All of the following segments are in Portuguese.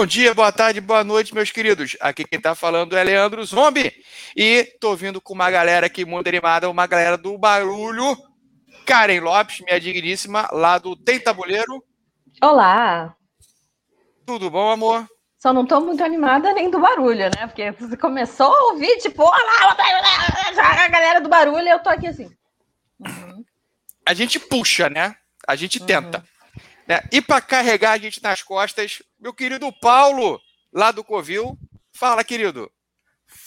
Bom dia, boa tarde, boa noite, meus queridos. Aqui quem tá falando é Leandro Zombie. E tô vindo com uma galera aqui muito animada, uma galera do barulho. Karen Lopes, minha digníssima, lá do Tem Tabuleiro. Olá. Tudo bom, amor? Só não tô muito animada nem do barulho, né? Porque você começou a ouvir, tipo, olá, a galera do barulho, e eu tô aqui assim. Uhum. A gente puxa, né? A gente uhum. Né? E para carregar a gente nas costas, meu querido Paulo, lá do Covil. Fala, querido.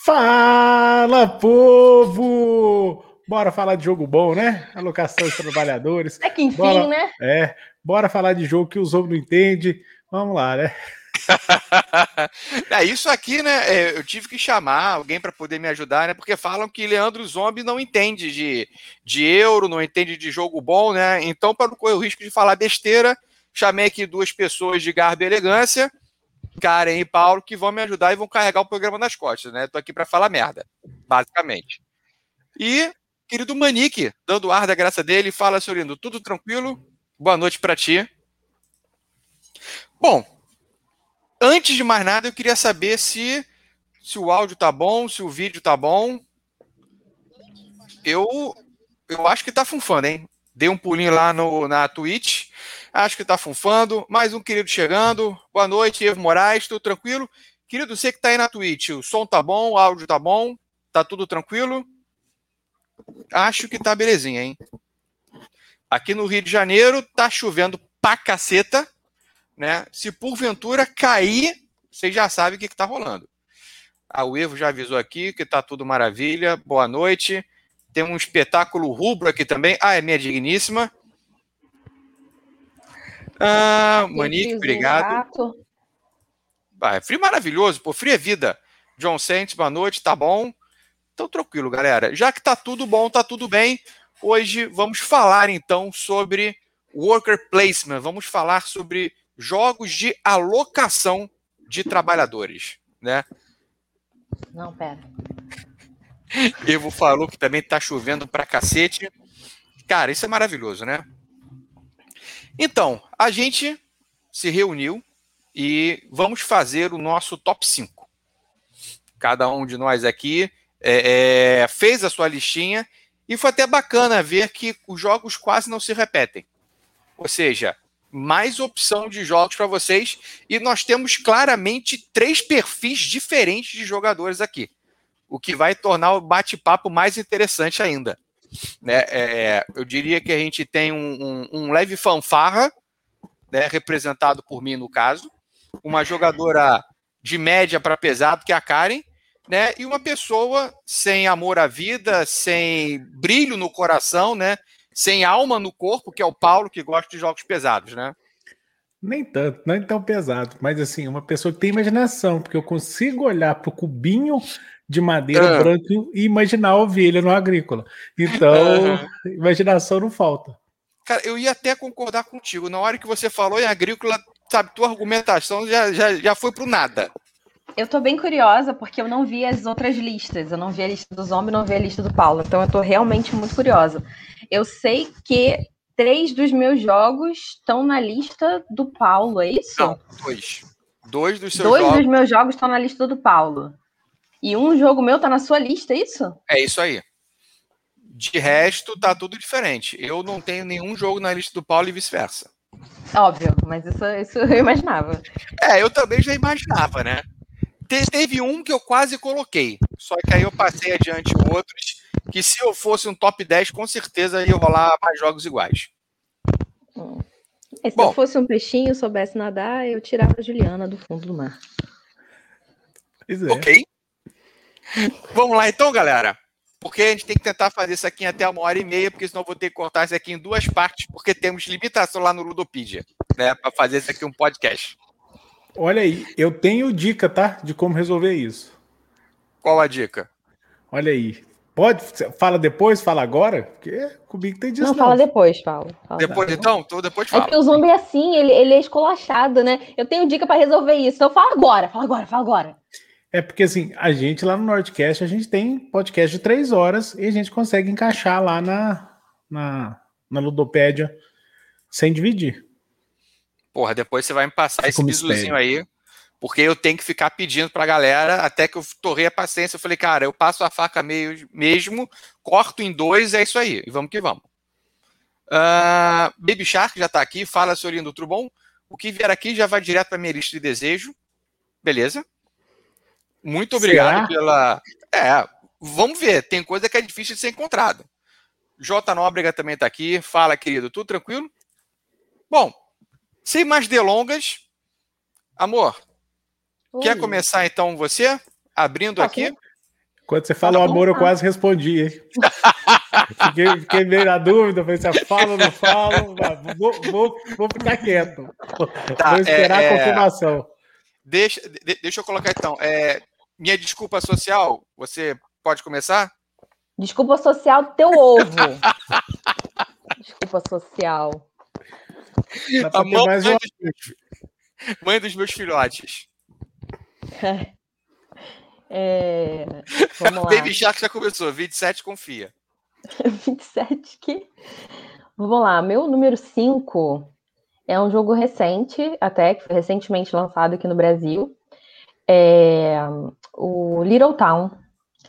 Fala, povo! Bora falar de jogo bom, né? Alocação de trabalhadores. É que enfim, bora, né? É, bora falar de jogo que os homens não entendem. Vamos lá, né? é, isso aqui, né? É, eu tive que chamar alguém para poder me ajudar, né? Porque falam que Leandro Zombie não entende de, de euro, não entende de jogo bom, né? Então, para não correr o risco de falar besteira, Chamei aqui duas pessoas de garbo e elegância, Karen e Paulo, que vão me ajudar e vão carregar o programa nas costas, né? Tô aqui para falar merda, basicamente. E querido Manique, dando ar da graça dele, fala, seu lindo, tudo tranquilo? Boa noite para ti. Bom, antes de mais nada, eu queria saber se se o áudio tá bom, se o vídeo tá bom. Eu eu acho que tá funfando, hein? Dei um pulinho lá no, na Twitch Acho que está funfando. Mais um querido chegando. Boa noite, Evo Moraes. Tudo tranquilo? Querido, você que está aí na Twitch, o som tá bom, o áudio tá bom? Tá tudo tranquilo? Acho que tá belezinha, hein? Aqui no Rio de Janeiro tá chovendo pra caceta, né? Se porventura cair, vocês já sabem o que, que tá rolando. Ah, o Evo já avisou aqui que tá tudo maravilha. Boa noite. Tem um espetáculo rubro aqui também. Ah, é minha digníssima. Ah, Manique, obrigado. Ah, é frio maravilhoso, pô, frio é vida. John Saints, boa noite, tá bom? Então, tranquilo, galera. Já que tá tudo bom, tá tudo bem, hoje vamos falar então sobre worker placement. Vamos falar sobre jogos de alocação de trabalhadores, né? Não, pera. Evo falou que também tá chovendo pra cacete. Cara, isso é maravilhoso, né? Então, a gente se reuniu e vamos fazer o nosso top 5. Cada um de nós aqui é, é, fez a sua listinha e foi até bacana ver que os jogos quase não se repetem. Ou seja, mais opção de jogos para vocês e nós temos claramente três perfis diferentes de jogadores aqui, o que vai tornar o bate-papo mais interessante ainda. Né? É, eu diria que a gente tem um, um, um leve fanfarra, né, representado por mim no caso, uma jogadora de média para pesado, que é a Karen, né, e uma pessoa sem amor à vida, sem brilho no coração, né, sem alma no corpo, que é o Paulo, que gosta de jogos pesados, né? Nem tanto, não é tão pesado, mas assim, uma pessoa que tem imaginação, porque eu consigo olhar para o cubinho de madeira ah. branca e imaginar a ovelha no agrícola. Então, imaginação não falta. Cara, eu ia até concordar contigo. Na hora que você falou em agrícola, sabe, tua argumentação já, já, já foi pro nada. Eu tô bem curiosa porque eu não vi as outras listas. Eu não vi a lista do Zombie, não vi a lista do Paulo. Então eu tô realmente muito curiosa. Eu sei que três dos meus jogos estão na lista do Paulo, é isso? Não, dois. Dois dos seus dois jogos. Dois dos meus jogos estão na lista do Paulo. E um jogo meu tá na sua lista, é isso? É isso aí. De resto, tá tudo diferente. Eu não tenho nenhum jogo na lista do Paulo e vice-versa. Óbvio, mas isso, isso eu imaginava. É, eu também já imaginava, né? Te, teve um que eu quase coloquei, só que aí eu passei adiante outros, que se eu fosse um top 10, com certeza ia rolar mais jogos iguais. Hum. E se Bom, eu fosse um peixinho, soubesse nadar, eu tirava a Juliana do fundo do mar. É. Ok. Vamos lá então, galera. Porque a gente tem que tentar fazer isso aqui em até uma hora e meia, porque senão eu vou ter que cortar isso aqui em duas partes, porque temos limitação lá no Ludopedia, né? Para fazer isso aqui um podcast. Olha aí, eu tenho dica, tá? De como resolver isso. Qual a dica? Olha aí. Pode? Fala depois, fala agora? Porque comigo tem disso. Não, fala depois, Paulo. Fala depois, agora. então? Então depois fala. É que o zombie é assim, ele, ele é esculachado, né? Eu tenho dica para resolver isso. Então fala agora, fala agora, fala agora. É porque assim, a gente lá no Nordcast, a gente tem podcast de três horas e a gente consegue encaixar lá na, na, na Ludopédia sem dividir. Porra, depois você vai me passar esse bisuzinho aí, Porque eu tenho que ficar pedindo para a galera até que eu torrei a paciência. Eu falei, cara, eu passo a faca meio mesmo, corto em dois, é isso aí. E vamos que vamos. Uh, Baby Shark já está aqui. Fala, senhorinho do Trubon. O que vier aqui já vai direto para minha lista de desejo. Beleza? Muito obrigado Será? pela. É, vamos ver. Tem coisa que é difícil de ser encontrada. J. Nóbrega também está aqui. Fala, querido. Tudo tranquilo? Bom, sem mais delongas, amor, Oi. quer começar então você? Abrindo tá aqui. Quando você fala o amor, eu quase respondi. fiquei, fiquei meio na dúvida, falei, se fala ou não fala, vou, vou, vou ficar quieto. Tá, vou esperar é, a é. confirmação. Deixa, de, deixa eu colocar então. É, minha desculpa social, você pode começar? Desculpa social teu ovo. desculpa social. A mãe, mais uma... mãe dos meus filhotes. É, vamos lá. Baby Shark já começou, 27 confia. 27 que. Vamos lá, meu número 5 é um jogo recente, até que foi recentemente lançado aqui no Brasil. É, o Little Town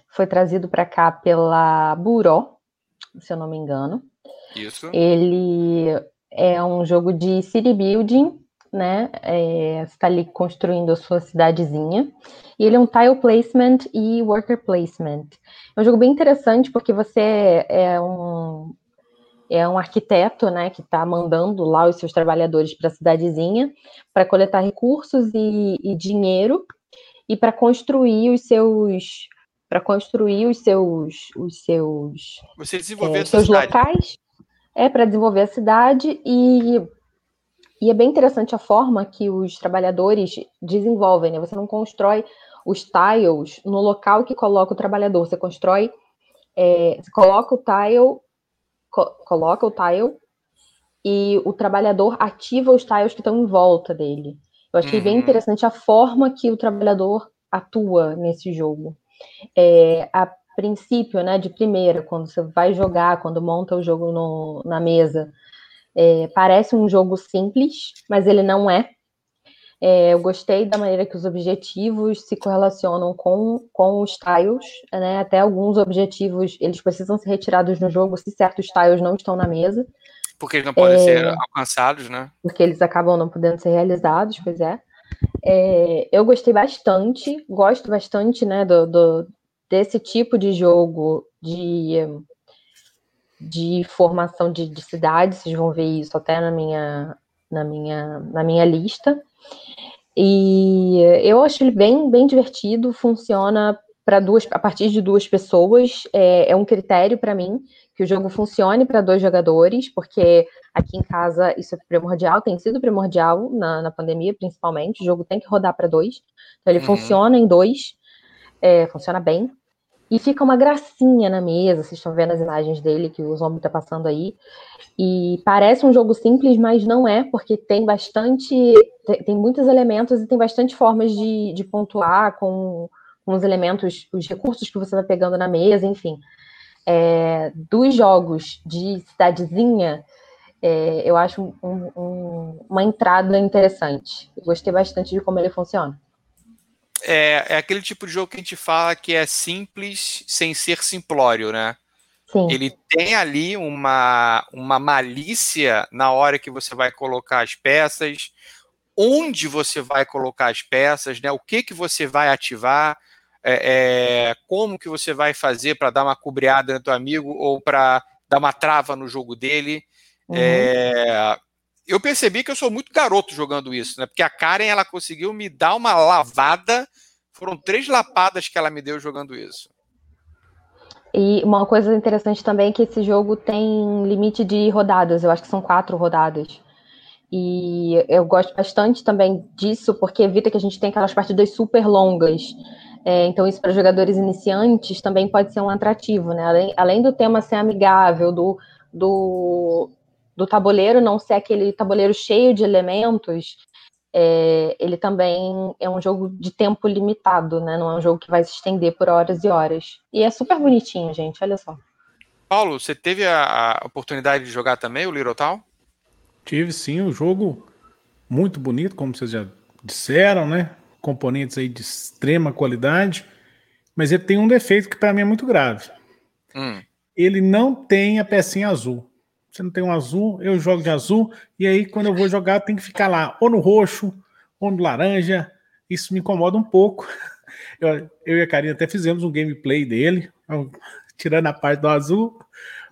foi trazido para cá pela Buró, se eu não me engano. Isso. Ele é um jogo de city building, né? É, você está ali construindo a sua cidadezinha. E ele é um tile placement e worker placement. É um jogo bem interessante porque você é um é um arquiteto, né, que está mandando lá os seus trabalhadores para a cidadezinha para coletar recursos e, e dinheiro e para construir os seus para construir os seus os seus você desenvolver é, seus locais é para desenvolver a cidade e, e é bem interessante a forma que os trabalhadores desenvolvem, né? Você não constrói os tiles no local que coloca o trabalhador, você constrói, é, você coloca o tile, co coloca o tile e o trabalhador ativa os tiles que estão em volta dele. Eu achei uhum. bem interessante a forma que o trabalhador atua nesse jogo. É, a princípio, né, de primeira, quando você vai jogar, quando monta o jogo no, na mesa, é, parece um jogo simples, mas ele não é. é. Eu gostei da maneira que os objetivos se correlacionam com, com os tiles, né? Até alguns objetivos eles precisam ser retirados no jogo se certos tiles não estão na mesa. Porque eles não podem é, ser alcançados, né? Porque eles acabam não podendo ser realizados, pois é. é eu gostei bastante, gosto bastante, né, do, do desse tipo de jogo de, de formação de, de cidades, vocês vão ver isso até na minha, na minha, na minha lista. E eu acho ele bem, bem divertido, funciona para duas, a partir de duas pessoas, é, é um critério para mim que o jogo funcione para dois jogadores, porque aqui em casa isso é primordial, tem sido primordial na, na pandemia, principalmente. O jogo tem que rodar para dois, então ele uhum. funciona em dois é, funciona bem. E fica uma gracinha na mesa, vocês estão vendo as imagens dele que o zombie está passando aí. E parece um jogo simples, mas não é, porque tem bastante. Tem, tem muitos elementos e tem bastante formas de, de pontuar com, com os elementos, os recursos que você vai pegando na mesa, enfim. É, dos jogos de cidadezinha, é, eu acho um, um, uma entrada interessante. Eu gostei bastante de como ele funciona é, é aquele tipo de jogo que a gente fala que é simples sem ser simplório, né? Sim. Ele tem ali uma, uma malícia na hora que você vai colocar as peças, onde você vai colocar as peças, né? O que que você vai ativar, é, é, como que você vai fazer para dar uma cobreada no teu amigo ou para dar uma trava no jogo dele. Uhum. É, eu percebi que eu sou muito garoto jogando isso, né? Porque a Karen ela conseguiu me dar uma lavada. Foram três lapadas que ela me deu jogando isso. E uma coisa interessante também é que esse jogo tem limite de rodadas. Eu acho que são quatro rodadas. E eu gosto bastante também disso, porque evita que a gente tenha aquelas partidas super longas. É, então, isso para jogadores iniciantes também pode ser um atrativo, né? Além, além do tema ser amigável, do, do do tabuleiro não ser aquele tabuleiro cheio de elementos, é, ele também é um jogo de tempo limitado, né? Não é um jogo que vai se estender por horas e horas. E é super bonitinho, gente, olha só. Paulo, você teve a, a oportunidade de jogar também o Town? Tive sim, um jogo muito bonito, como vocês já disseram, né? Componentes aí de extrema qualidade, mas ele tem um defeito que para mim é muito grave. Hum. Ele não tem a pecinha azul. Você não tem um azul, eu jogo de azul, e aí quando eu vou jogar tem que ficar lá, ou no roxo, ou no laranja. Isso me incomoda um pouco. Eu, eu e a Karina até fizemos um gameplay dele, tirando a parte do azul.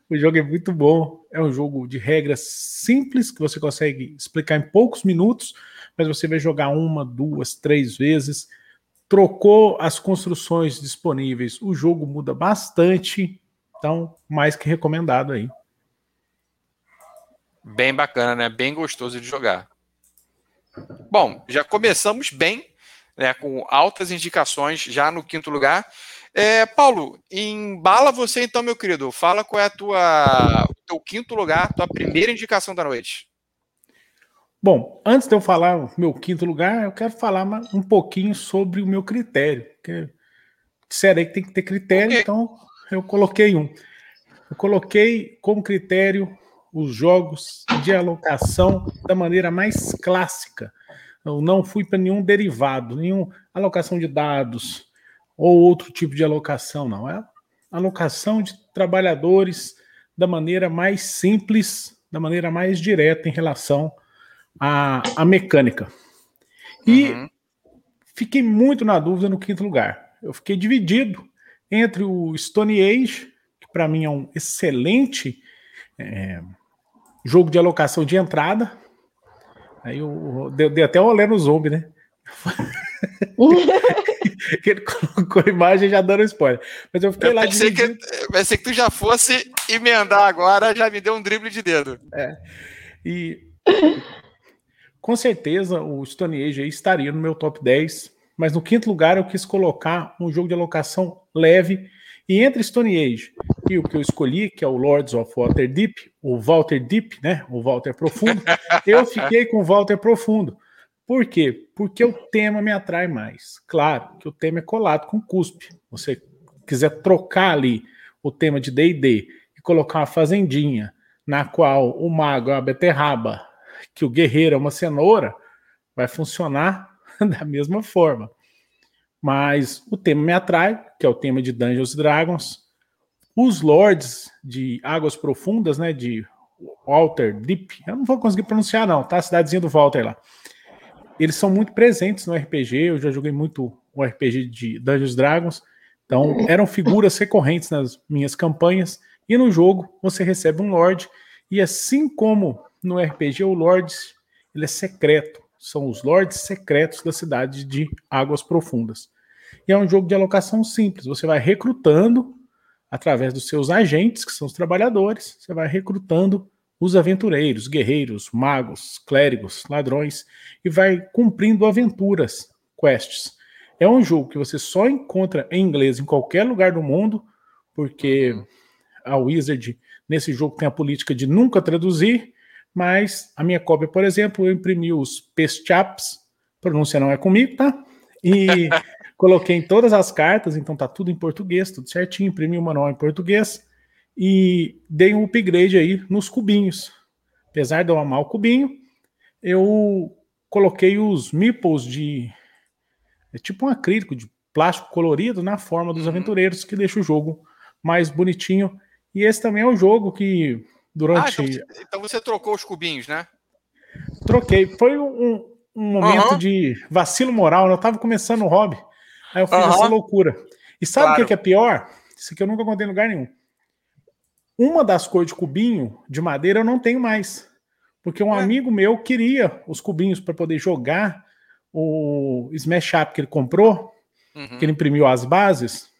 O jogo é muito bom. É um jogo de regras simples que você consegue explicar em poucos minutos, mas você vai jogar uma, duas, três vezes. Trocou as construções disponíveis, o jogo muda bastante. Então, mais que recomendado aí. Bem bacana, né? Bem gostoso de jogar. Bom, já começamos bem, né? Com altas indicações já no quinto lugar. É, Paulo, embala você então, meu querido. Fala qual é a tua, o teu quinto lugar, tua primeira indicação da noite. Bom, antes de eu falar o meu quinto lugar, eu quero falar um pouquinho sobre o meu critério. Porque disseram aí que tem que ter critério, okay. então eu coloquei um. Eu coloquei como critério os jogos de alocação da maneira mais clássica. Eu não fui para nenhum derivado, nenhum alocação de dados ou outro tipo de alocação, não. É alocação de trabalhadores da maneira mais simples, da maneira mais direta em relação a, a mecânica. E uhum. fiquei muito na dúvida no quinto lugar. Eu fiquei dividido entre o Stone Age, que para mim é um excelente é, jogo de alocação de entrada. Aí eu dei, dei até olé no zombie, né? que ele colocou a imagem já dando spoiler. Mas eu fiquei eu lá pensei dividido. que Pensei que tu já fosse emendar agora, já me deu um drible de dedo. É. E com certeza o Stone Age estaria no meu top 10, mas no quinto lugar eu quis colocar um jogo de alocação leve. E entre Stone Age e o que eu escolhi, que é o Lords of Waterdeep, o Walter Deep, né? O Walter Profundo, eu fiquei com o Walter Profundo. Por quê? Porque o tema me atrai mais. Claro que o tema é colado com cuspe. Você quiser trocar ali o tema de D&D e colocar uma fazendinha na qual o mago é uma beterraba que o guerreiro é uma cenoura, vai funcionar da mesma forma. Mas o tema me atrai, que é o tema de Dungeons Dragons. Os lords de Águas Profundas, né, de Walter Deep, eu não vou conseguir pronunciar não, tá? A cidadezinha do Walter lá. Eles são muito presentes no RPG, eu já joguei muito o RPG de Dungeons Dragons, então eram figuras recorrentes nas minhas campanhas, e no jogo você recebe um lord, e assim como no RPG, o Lords ele é secreto. São os Lords secretos da cidade de Águas Profundas. E é um jogo de alocação simples. Você vai recrutando através dos seus agentes, que são os trabalhadores, você vai recrutando os aventureiros, guerreiros, magos, clérigos, ladrões e vai cumprindo aventuras, quests. É um jogo que você só encontra em inglês em qualquer lugar do mundo, porque uhum. a Wizard nesse jogo tem a política de nunca traduzir mas a minha cópia, por exemplo, eu imprimi os Pestchaps, pronúncia não é comigo, tá? E coloquei em todas as cartas, então tá tudo em português, tudo certinho, imprimi o manual em português e dei um upgrade aí nos cubinhos. Apesar de eu amar o cubinho, eu coloquei os meeples de é tipo um acrílico de plástico colorido na forma dos uhum. aventureiros, que deixa o jogo mais bonitinho. E esse também é um jogo que durante. Ah, então, então, você trocou os cubinhos, né? Troquei. Foi um, um momento uhum. de vacilo moral. Né? Eu tava começando o hobby. Aí eu fiz uhum. essa loucura. E sabe o claro. que é pior? Isso aqui eu nunca contei em lugar nenhum. Uma das cores de cubinho de madeira eu não tenho mais. Porque um é. amigo meu queria os cubinhos para poder jogar o Smash Up que ele comprou, uhum. que ele imprimiu as bases.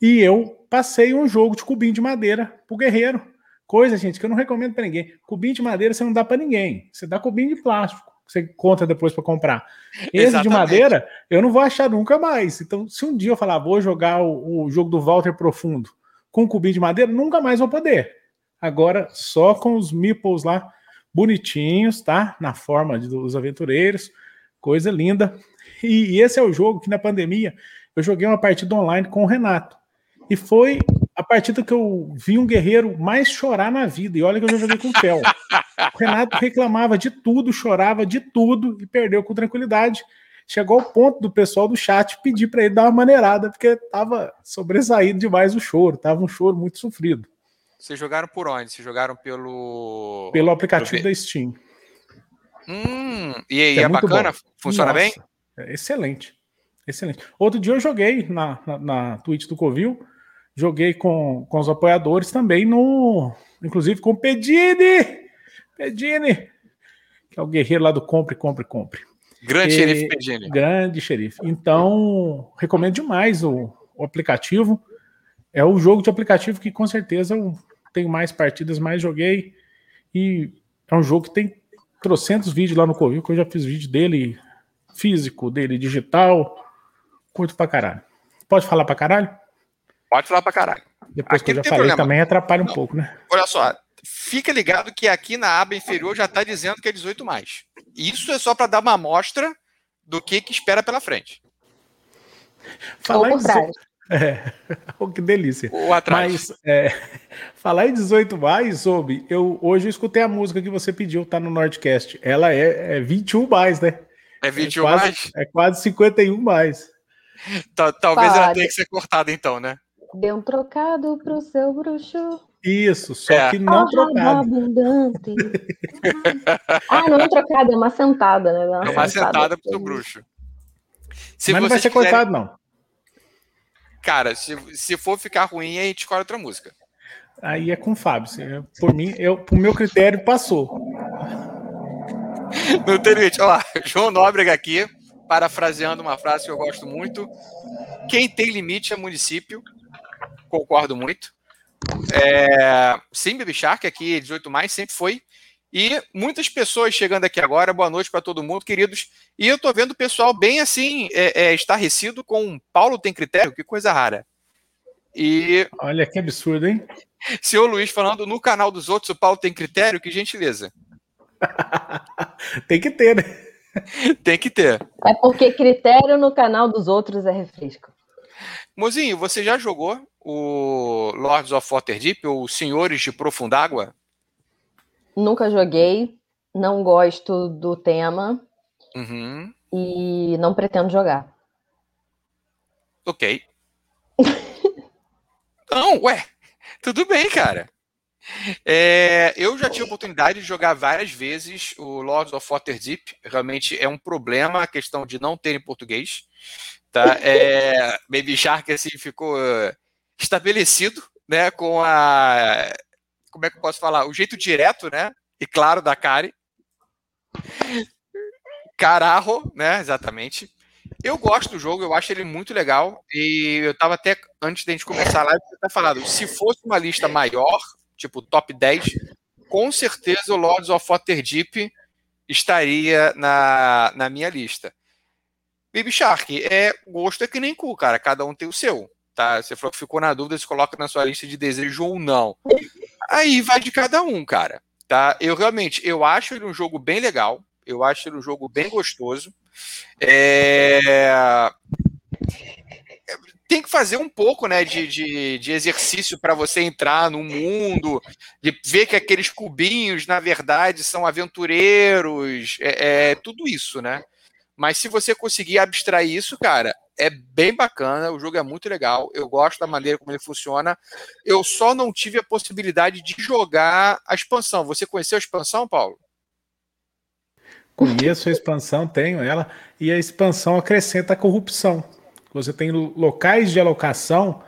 E eu passei um jogo de cubinho de madeira pro guerreiro. Coisa, gente, que eu não recomendo para ninguém. Cubinho de madeira você não dá para ninguém. Você dá cubinho de plástico. Você conta depois para comprar. Esse Exatamente. de madeira, eu não vou achar nunca mais. Então, se um dia eu falar, vou jogar o, o jogo do Walter Profundo com cubinho de madeira, nunca mais vou poder. Agora, só com os meeples lá, bonitinhos, tá? Na forma dos aventureiros. Coisa linda. E, e esse é o jogo que na pandemia eu joguei uma partida online com o Renato. E foi partida que eu vi um guerreiro mais chorar na vida. E olha que eu já joguei com o Fel. O Renato reclamava de tudo, chorava de tudo e perdeu com tranquilidade. chegou ao ponto do pessoal do chat pedir para ele dar uma maneirada, porque tava sobressaído demais o choro, tava um choro muito sofrido. Vocês jogaram por onde? Vocês jogaram pelo. Pelo aplicativo da Steam. Hum, e aí, é, é bacana? Bom. Funciona Nossa, bem? É excelente. Excelente. Outro dia eu joguei na, na, na Twitch do Covil, joguei com, com os apoiadores também no. Inclusive com o Pedini! Pedini! Que é o guerreiro lá do Compre, Compre, Compre. Grande e, xerife Pedini. Grande xerife. Então, recomendo demais o, o aplicativo. É o jogo de aplicativo que com certeza eu tenho mais partidas, mais joguei. E é um jogo que tem trocentos vídeos lá no Covil, que eu já fiz vídeo dele físico, dele digital. Curto pra caralho. Pode falar pra caralho? Pode falar pra caralho. Depois aqui que eu já falei problema. também atrapalha um não. pouco, né? Olha só, fica ligado que aqui na aba inferior já está dizendo que é 18 mais. Isso é só para dar uma amostra do que, que espera pela frente. Falar em 18... é, oh, que delícia. O atrás. Mas é, falar em 18 mais, soube, eu hoje eu escutei a música que você pediu, tá no Nordcast. Ela é, é 21 mais, né? É 21 é quase, mais? É quase 51 mais. Talvez ela tenha que ser cortada então, né? Dê um trocado pro seu bruxo. Isso, só é. que não oh, trocado. Abundante. ah, não é trocado, é uma sentada, né? Uma é uma sentada, sentada pro seu bruxo. Se Mas não vai ser quiserem... cortado, não. Cara, se, se for ficar ruim, a gente escolhe outra música. Aí é com o Fábio. Por mim, eu, pro meu critério, passou. Não tem limite. Olha lá, João Nóbrega aqui, parafraseando uma frase que eu gosto muito. Quem tem limite é município. Concordo muito. É, sim, Baby Shark, aqui 18 mais, sempre foi. E muitas pessoas chegando aqui agora, boa noite para todo mundo, queridos. E eu tô vendo o pessoal bem assim, é, é, estarrecido com Paulo tem critério, que coisa rara. E. Olha que absurdo, hein? Senhor Luiz falando no canal dos outros, o Paulo tem critério, que gentileza. tem que ter, né? tem que ter. É porque critério no canal dos outros é refresco. Mozinho, você já jogou o Lords of Waterdeep, ou Senhores de Profundágua? Nunca joguei, não gosto do tema uhum. e não pretendo jogar. Ok. não, ué, tudo bem, cara. É, eu já tive a oportunidade de jogar várias vezes o Lords of Waterdeep. Realmente é um problema a questão de não ter em português. Tá? É, Baby Shark assim, ficou estabelecido né, com a. Como é que eu posso falar? O jeito direto né, e claro da Kari. Carajo, né? Exatamente. Eu gosto do jogo, eu acho ele muito legal. E eu tava até, antes da gente começar a live, eu falado: se fosse uma lista maior, tipo top 10, com certeza o Lords of Waterdeep estaria na, na minha lista. Baby Shark, é gosto é que nem cu, cara. Cada um tem o seu. Tá? Você falou que ficou na dúvida se coloca na sua lista de desejo ou não. Aí vai de cada um, cara. Tá? Eu realmente, eu acho ele um jogo bem legal. Eu acho ele um jogo bem gostoso. É... Tem que fazer um pouco né, de, de, de exercício para você entrar no mundo, de ver que aqueles cubinhos, na verdade, são aventureiros, é, é tudo isso, né? Mas se você conseguir abstrair isso, cara, é bem bacana, o jogo é muito legal, eu gosto da maneira como ele funciona. Eu só não tive a possibilidade de jogar a expansão. Você conheceu a expansão, Paulo? Conheço a expansão, tenho ela, e a expansão acrescenta a corrupção. Você tem locais de alocação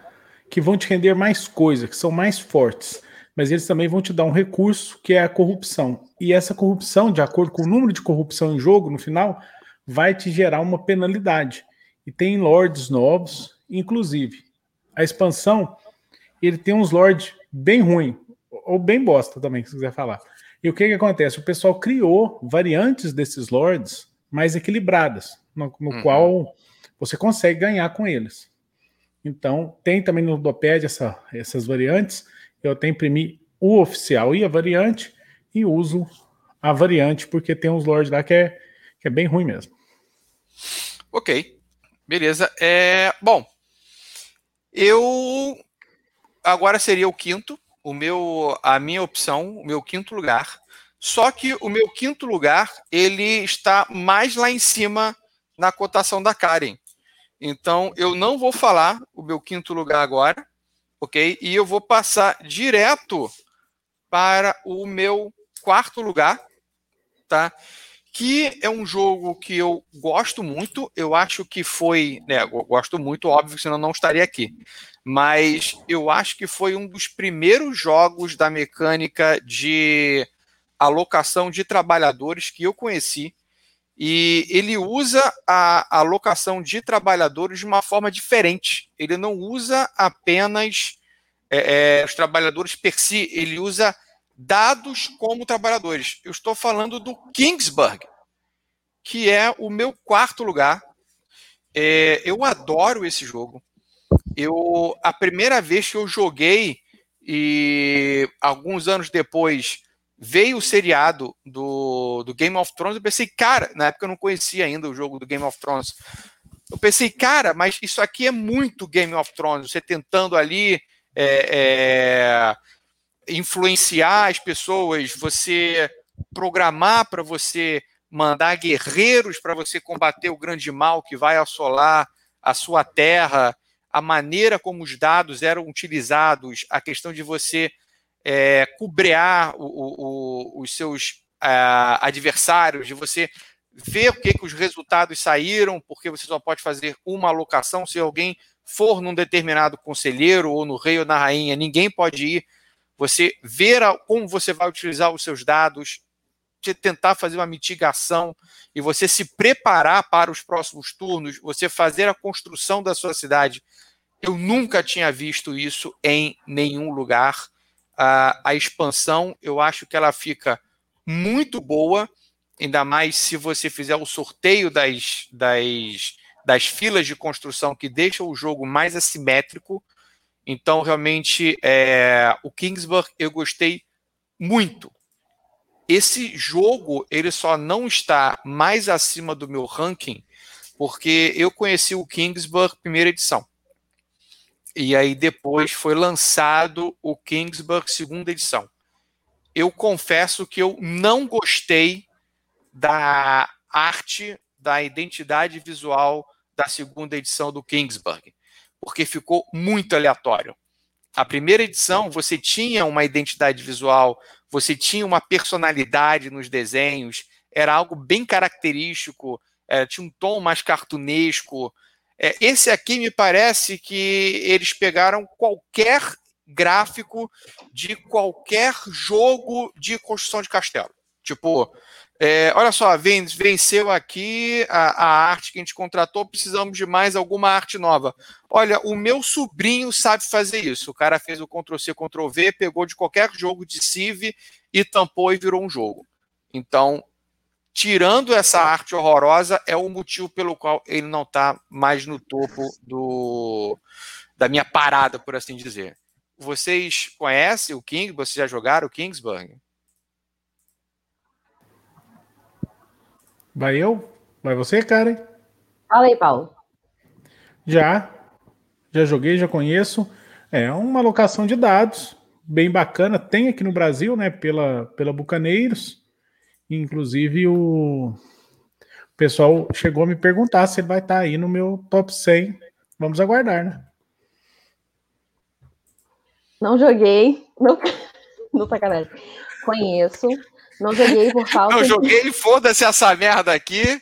que vão te render mais coisa, que são mais fortes, mas eles também vão te dar um recurso que é a corrupção. E essa corrupção, de acordo com o número de corrupção em jogo, no final, vai te gerar uma penalidade. E tem lords novos, inclusive. A expansão, ele tem uns lords bem ruim, ou bem bosta também, se quiser falar. E o que, que acontece? O pessoal criou variantes desses lords mais equilibradas, no, no uhum. qual você consegue ganhar com eles. Então, tem também no Doped essa, essas variantes. Eu até imprimi o oficial e a variante e uso a variante, porque tem uns lords lá que é, que é bem ruim mesmo. Ok, beleza. É, bom, eu agora seria o quinto, o meu, a minha opção, o meu quinto lugar. Só que o meu quinto lugar ele está mais lá em cima na cotação da Karen. Então, eu não vou falar o meu quinto lugar agora, ok? E eu vou passar direto para o meu quarto lugar, tá? Que é um jogo que eu gosto muito. Eu acho que foi, né? Gosto muito, óbvio, senão não estaria aqui. Mas eu acho que foi um dos primeiros jogos da mecânica de alocação de trabalhadores que eu conheci e ele usa a alocação de trabalhadores de uma forma diferente. Ele não usa apenas é, é, os trabalhadores per si, ele usa dados como trabalhadores. Eu estou falando do Kingsburg, que é o meu quarto lugar. É, eu adoro esse jogo. Eu a primeira vez que eu joguei e alguns anos depois veio o seriado do, do Game of Thrones, eu pensei, cara, na época eu não conhecia ainda o jogo do Game of Thrones. Eu pensei, cara, mas isso aqui é muito Game of Thrones, você tentando ali é, é, influenciar as pessoas, você programar para você mandar guerreiros para você combater o grande mal que vai assolar a sua terra, a maneira como os dados eram utilizados, a questão de você é, cubrear o, o, os seus uh, adversários, de você ver o que, que os resultados saíram, porque você só pode fazer uma alocação se alguém for num determinado conselheiro ou no rei ou na rainha, ninguém pode ir. Você ver a, como você vai utilizar os seus dados, tentar fazer uma mitigação e você se preparar para os próximos turnos, você fazer a construção da sua cidade. Eu nunca tinha visto isso em nenhum lugar a, expansão, eu acho que ela fica muito boa, ainda mais se você fizer o sorteio das, das, das filas de construção que deixa o jogo mais assimétrico. Então, realmente, é, o Kingsburg eu gostei muito. Esse jogo ele só não está mais acima do meu ranking porque eu conheci o Kingsburg primeira edição. E aí depois foi lançado o Kingsburg segunda edição. Eu confesso que eu não gostei da arte, da identidade visual da segunda edição do Kingsburg, porque ficou muito aleatório. A primeira edição você tinha uma identidade visual, você tinha uma personalidade nos desenhos, era algo bem característico, é, tinha um tom mais cartunesco, é, esse aqui me parece que eles pegaram qualquer gráfico de qualquer jogo de construção de castelo. Tipo, é, olha só, venceu aqui a, a, arte que a gente contratou, precisamos de mais alguma arte nova. Olha, o meu sobrinho sabe fazer isso. O cara fez o Ctrl-C, Ctrl-V, pegou de qualquer jogo de Civ e tampou e virou um jogo. Então, tirando essa arte horrorosa, é o motivo pelo qual ele não está mais no topo do, da minha parada, por assim dizer. Vocês conhecem o King? Vocês já jogaram o Kingsburg? Vai eu? Vai você, Karen? Fala aí, Paulo. Já. Já joguei, já conheço. É uma alocação de dados bem bacana. Tem aqui no Brasil, né? Pela, pela Bucaneiros. Inclusive, o pessoal chegou a me perguntar se ele vai estar aí no meu top 100. Vamos aguardar, né? Não joguei. Não, não sacanagem. Conheço. Não joguei por falta. Não joguei, de... foda-se essa merda aqui.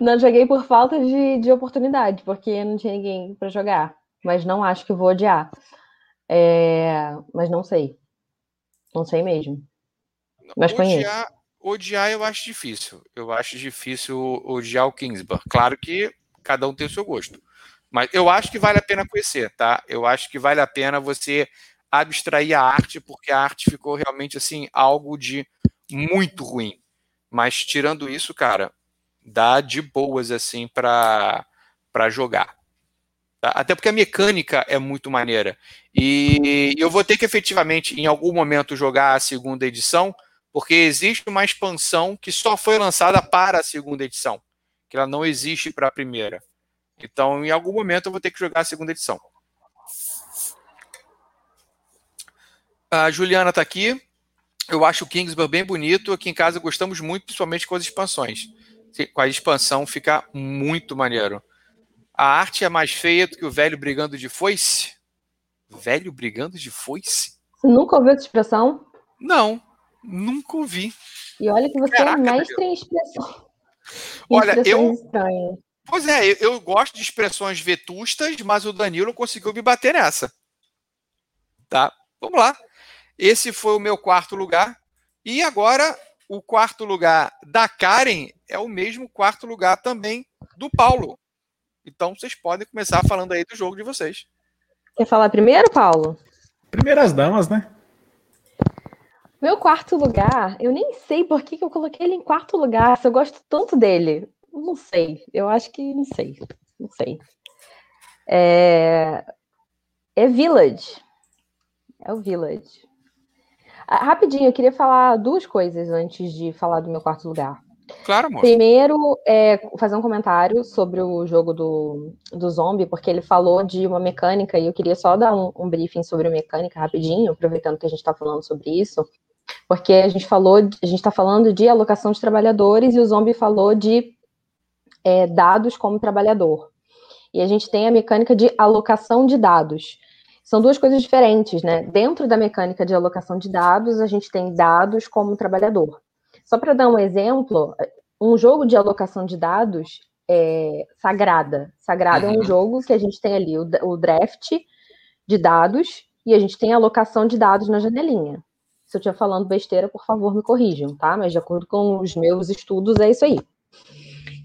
Não joguei por falta de, de oportunidade, porque não tinha ninguém para jogar. Mas não acho que vou odiar. É... Mas não sei. Não sei mesmo. Mas odiar, odiar eu acho difícil. Eu acho difícil odiar o Kingsburg. Claro que cada um tem o seu gosto. Mas eu acho que vale a pena conhecer, tá? Eu acho que vale a pena você abstrair a arte, porque a arte ficou realmente assim algo de muito ruim. Mas tirando isso, cara, dá de boas assim para para jogar. Tá? Até porque a mecânica é muito maneira. E eu vou ter que efetivamente, em algum momento, jogar a segunda edição, porque existe uma expansão que só foi lançada para a segunda edição, que ela não existe para a primeira. Então, em algum momento, eu vou ter que jogar a segunda edição. A Juliana está aqui. Eu acho o Kingsburg bem bonito. Aqui em casa gostamos muito, principalmente com as expansões. Com a expansão fica muito maneiro. A arte é mais feia do que o velho brigando de foice? Velho brigando de foice? Você nunca ouviu essa expressão? Não, nunca ouvi. E olha que você é Caraca, é mestre em expressão. Olha, eu. Estranhas. Pois é, eu, eu, gosto de expressões vetustas, mas o Danilo conseguiu me bater nessa. Tá? Vamos lá. Esse foi o meu quarto lugar. E agora, o quarto lugar da Karen é o mesmo quarto lugar também do Paulo. Então, vocês podem começar falando aí do jogo de vocês. Quer falar primeiro, Paulo? Primeiras damas, né? Meu quarto lugar, eu nem sei por que, que eu coloquei ele em quarto lugar, se eu gosto tanto dele. Não sei, eu acho que não sei, não sei. É, é Village. É o Village. Ah, rapidinho, eu queria falar duas coisas antes de falar do meu quarto lugar. Claro, amor. Primeiro, é, fazer um comentário sobre o jogo do, do zombie, porque ele falou de uma mecânica e eu queria só dar um, um briefing sobre a mecânica rapidinho, aproveitando que a gente está falando sobre isso. Porque a gente falou, a gente está falando de alocação de trabalhadores e o Zombie falou de é, dados como trabalhador. E a gente tem a mecânica de alocação de dados. São duas coisas diferentes, né? Dentro da mecânica de alocação de dados, a gente tem dados como trabalhador. Só para dar um exemplo, um jogo de alocação de dados é Sagrada. Sagrada uhum. é um uhum. jogo que a gente tem ali o, o draft de dados e a gente tem a alocação de dados na janelinha. Se eu estiver falando besteira, por favor, me corrijam, tá? Mas de acordo com os meus estudos, é isso aí.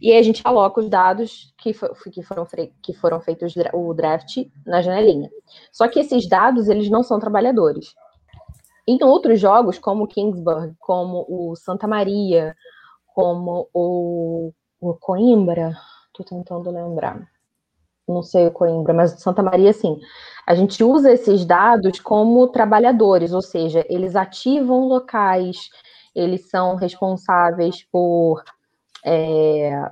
E aí a gente coloca os dados que, que, foram, que foram feitos o draft na janelinha. Só que esses dados, eles não são trabalhadores. Em outros jogos, como Kingsburg, como o Santa Maria, como o, o Coimbra, tô tentando lembrar. Não sei o Coimbra, mas Santa Maria, sim. A gente usa esses dados como trabalhadores, ou seja, eles ativam locais, eles são responsáveis por é,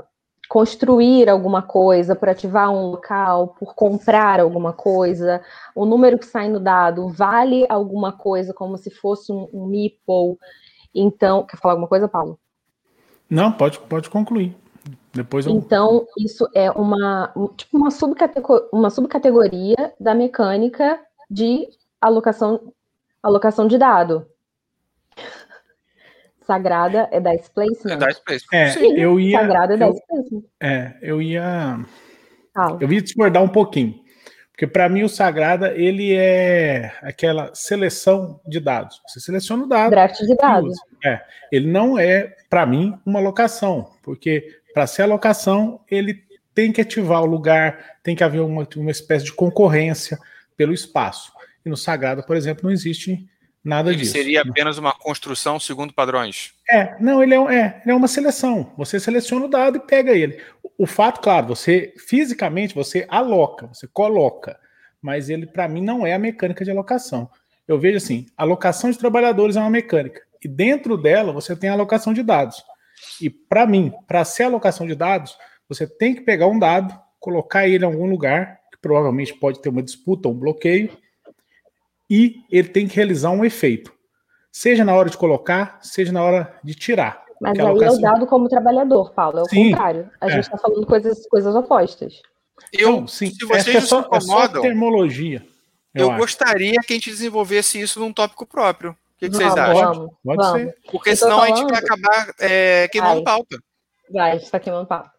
construir alguma coisa, por ativar um local, por comprar alguma coisa. O número que sai no dado vale alguma coisa, como se fosse um, um meeple. Então, quer falar alguma coisa, Paulo? Não, pode, pode concluir. Depois eu... Então, isso é uma, tipo uma, subcategoria, uma subcategoria da mecânica de alocação, alocação de dado. Sagrada é da Placement. É da Placement. É, Sim, eu ia, Sagrada é da Placement. É, eu ia. Ah. Eu ia discordar um pouquinho. Porque para mim o Sagrada ele é aquela seleção de dados. Você seleciona o dado. Draft de dados. É, ele não é para mim uma locação, porque para ser alocação, ele tem que ativar o lugar, tem que haver uma, uma espécie de concorrência pelo espaço. E no Sagrado, por exemplo, não existe nada ele disso. Seria apenas uma construção segundo padrões. É, não, ele é, é, ele é uma seleção. Você seleciona o dado e pega ele. O, o fato, claro, você fisicamente você aloca, você coloca, mas ele para mim não é a mecânica de alocação. Eu vejo assim, alocação de trabalhadores é uma mecânica e dentro dela você tem a alocação de dados. E para mim, para ser alocação de dados, você tem que pegar um dado, colocar ele em algum lugar, que provavelmente pode ter uma disputa, um bloqueio, e ele tem que realizar um efeito. Seja na hora de colocar, seja na hora de tirar. Mas aí alocação... é o dado como trabalhador, Paulo, é o sim, contrário. A é. gente está falando coisas, coisas opostas. Eu, sim, se vocês é só, incomodam, é só termologia. Eu, eu gostaria que a gente desenvolvesse isso num tópico próprio que, que vocês acham? Vamos, pode vamos. ser. Porque senão falando... a gente vai acabar é, queimando vai. pauta. Vai, a gente está queimando pauta.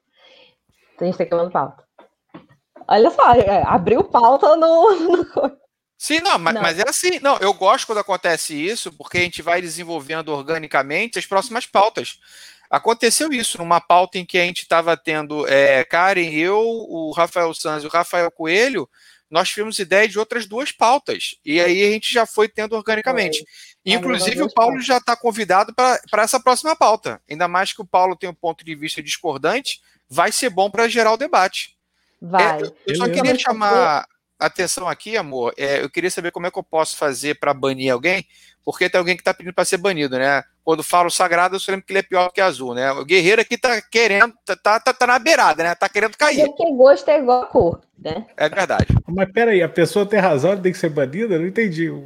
A gente está queimando pauta. Olha só, é, abriu pauta no. no... Sim, não mas, não, mas é assim. Não, eu gosto quando acontece isso, porque a gente vai desenvolvendo organicamente as próximas pautas. Aconteceu isso numa pauta em que a gente estava tendo é, Karen, eu, o Rafael Sanz e o Rafael Coelho, nós tivemos ideia de outras duas pautas. E aí a gente já foi tendo organicamente. É. Inclusive, o Paulo já está convidado para essa próxima pauta. Ainda mais que o Paulo tem um ponto de vista discordante, vai ser bom para gerar o debate. Vai. É, eu só queria chamar atenção aqui, amor. É, eu queria saber como é que eu posso fazer para banir alguém, porque tem alguém que está pedindo para ser banido, né? Quando falo sagrado, eu só lembro que ele é pior que azul, né? O guerreiro aqui tá querendo, tá, tá, tá, tá na beirada, né? Tá querendo cair. Porque gosto é igual a cor, né? É verdade. Mas peraí, a pessoa tem razão, ela tem que ser banida? Eu não entendi o,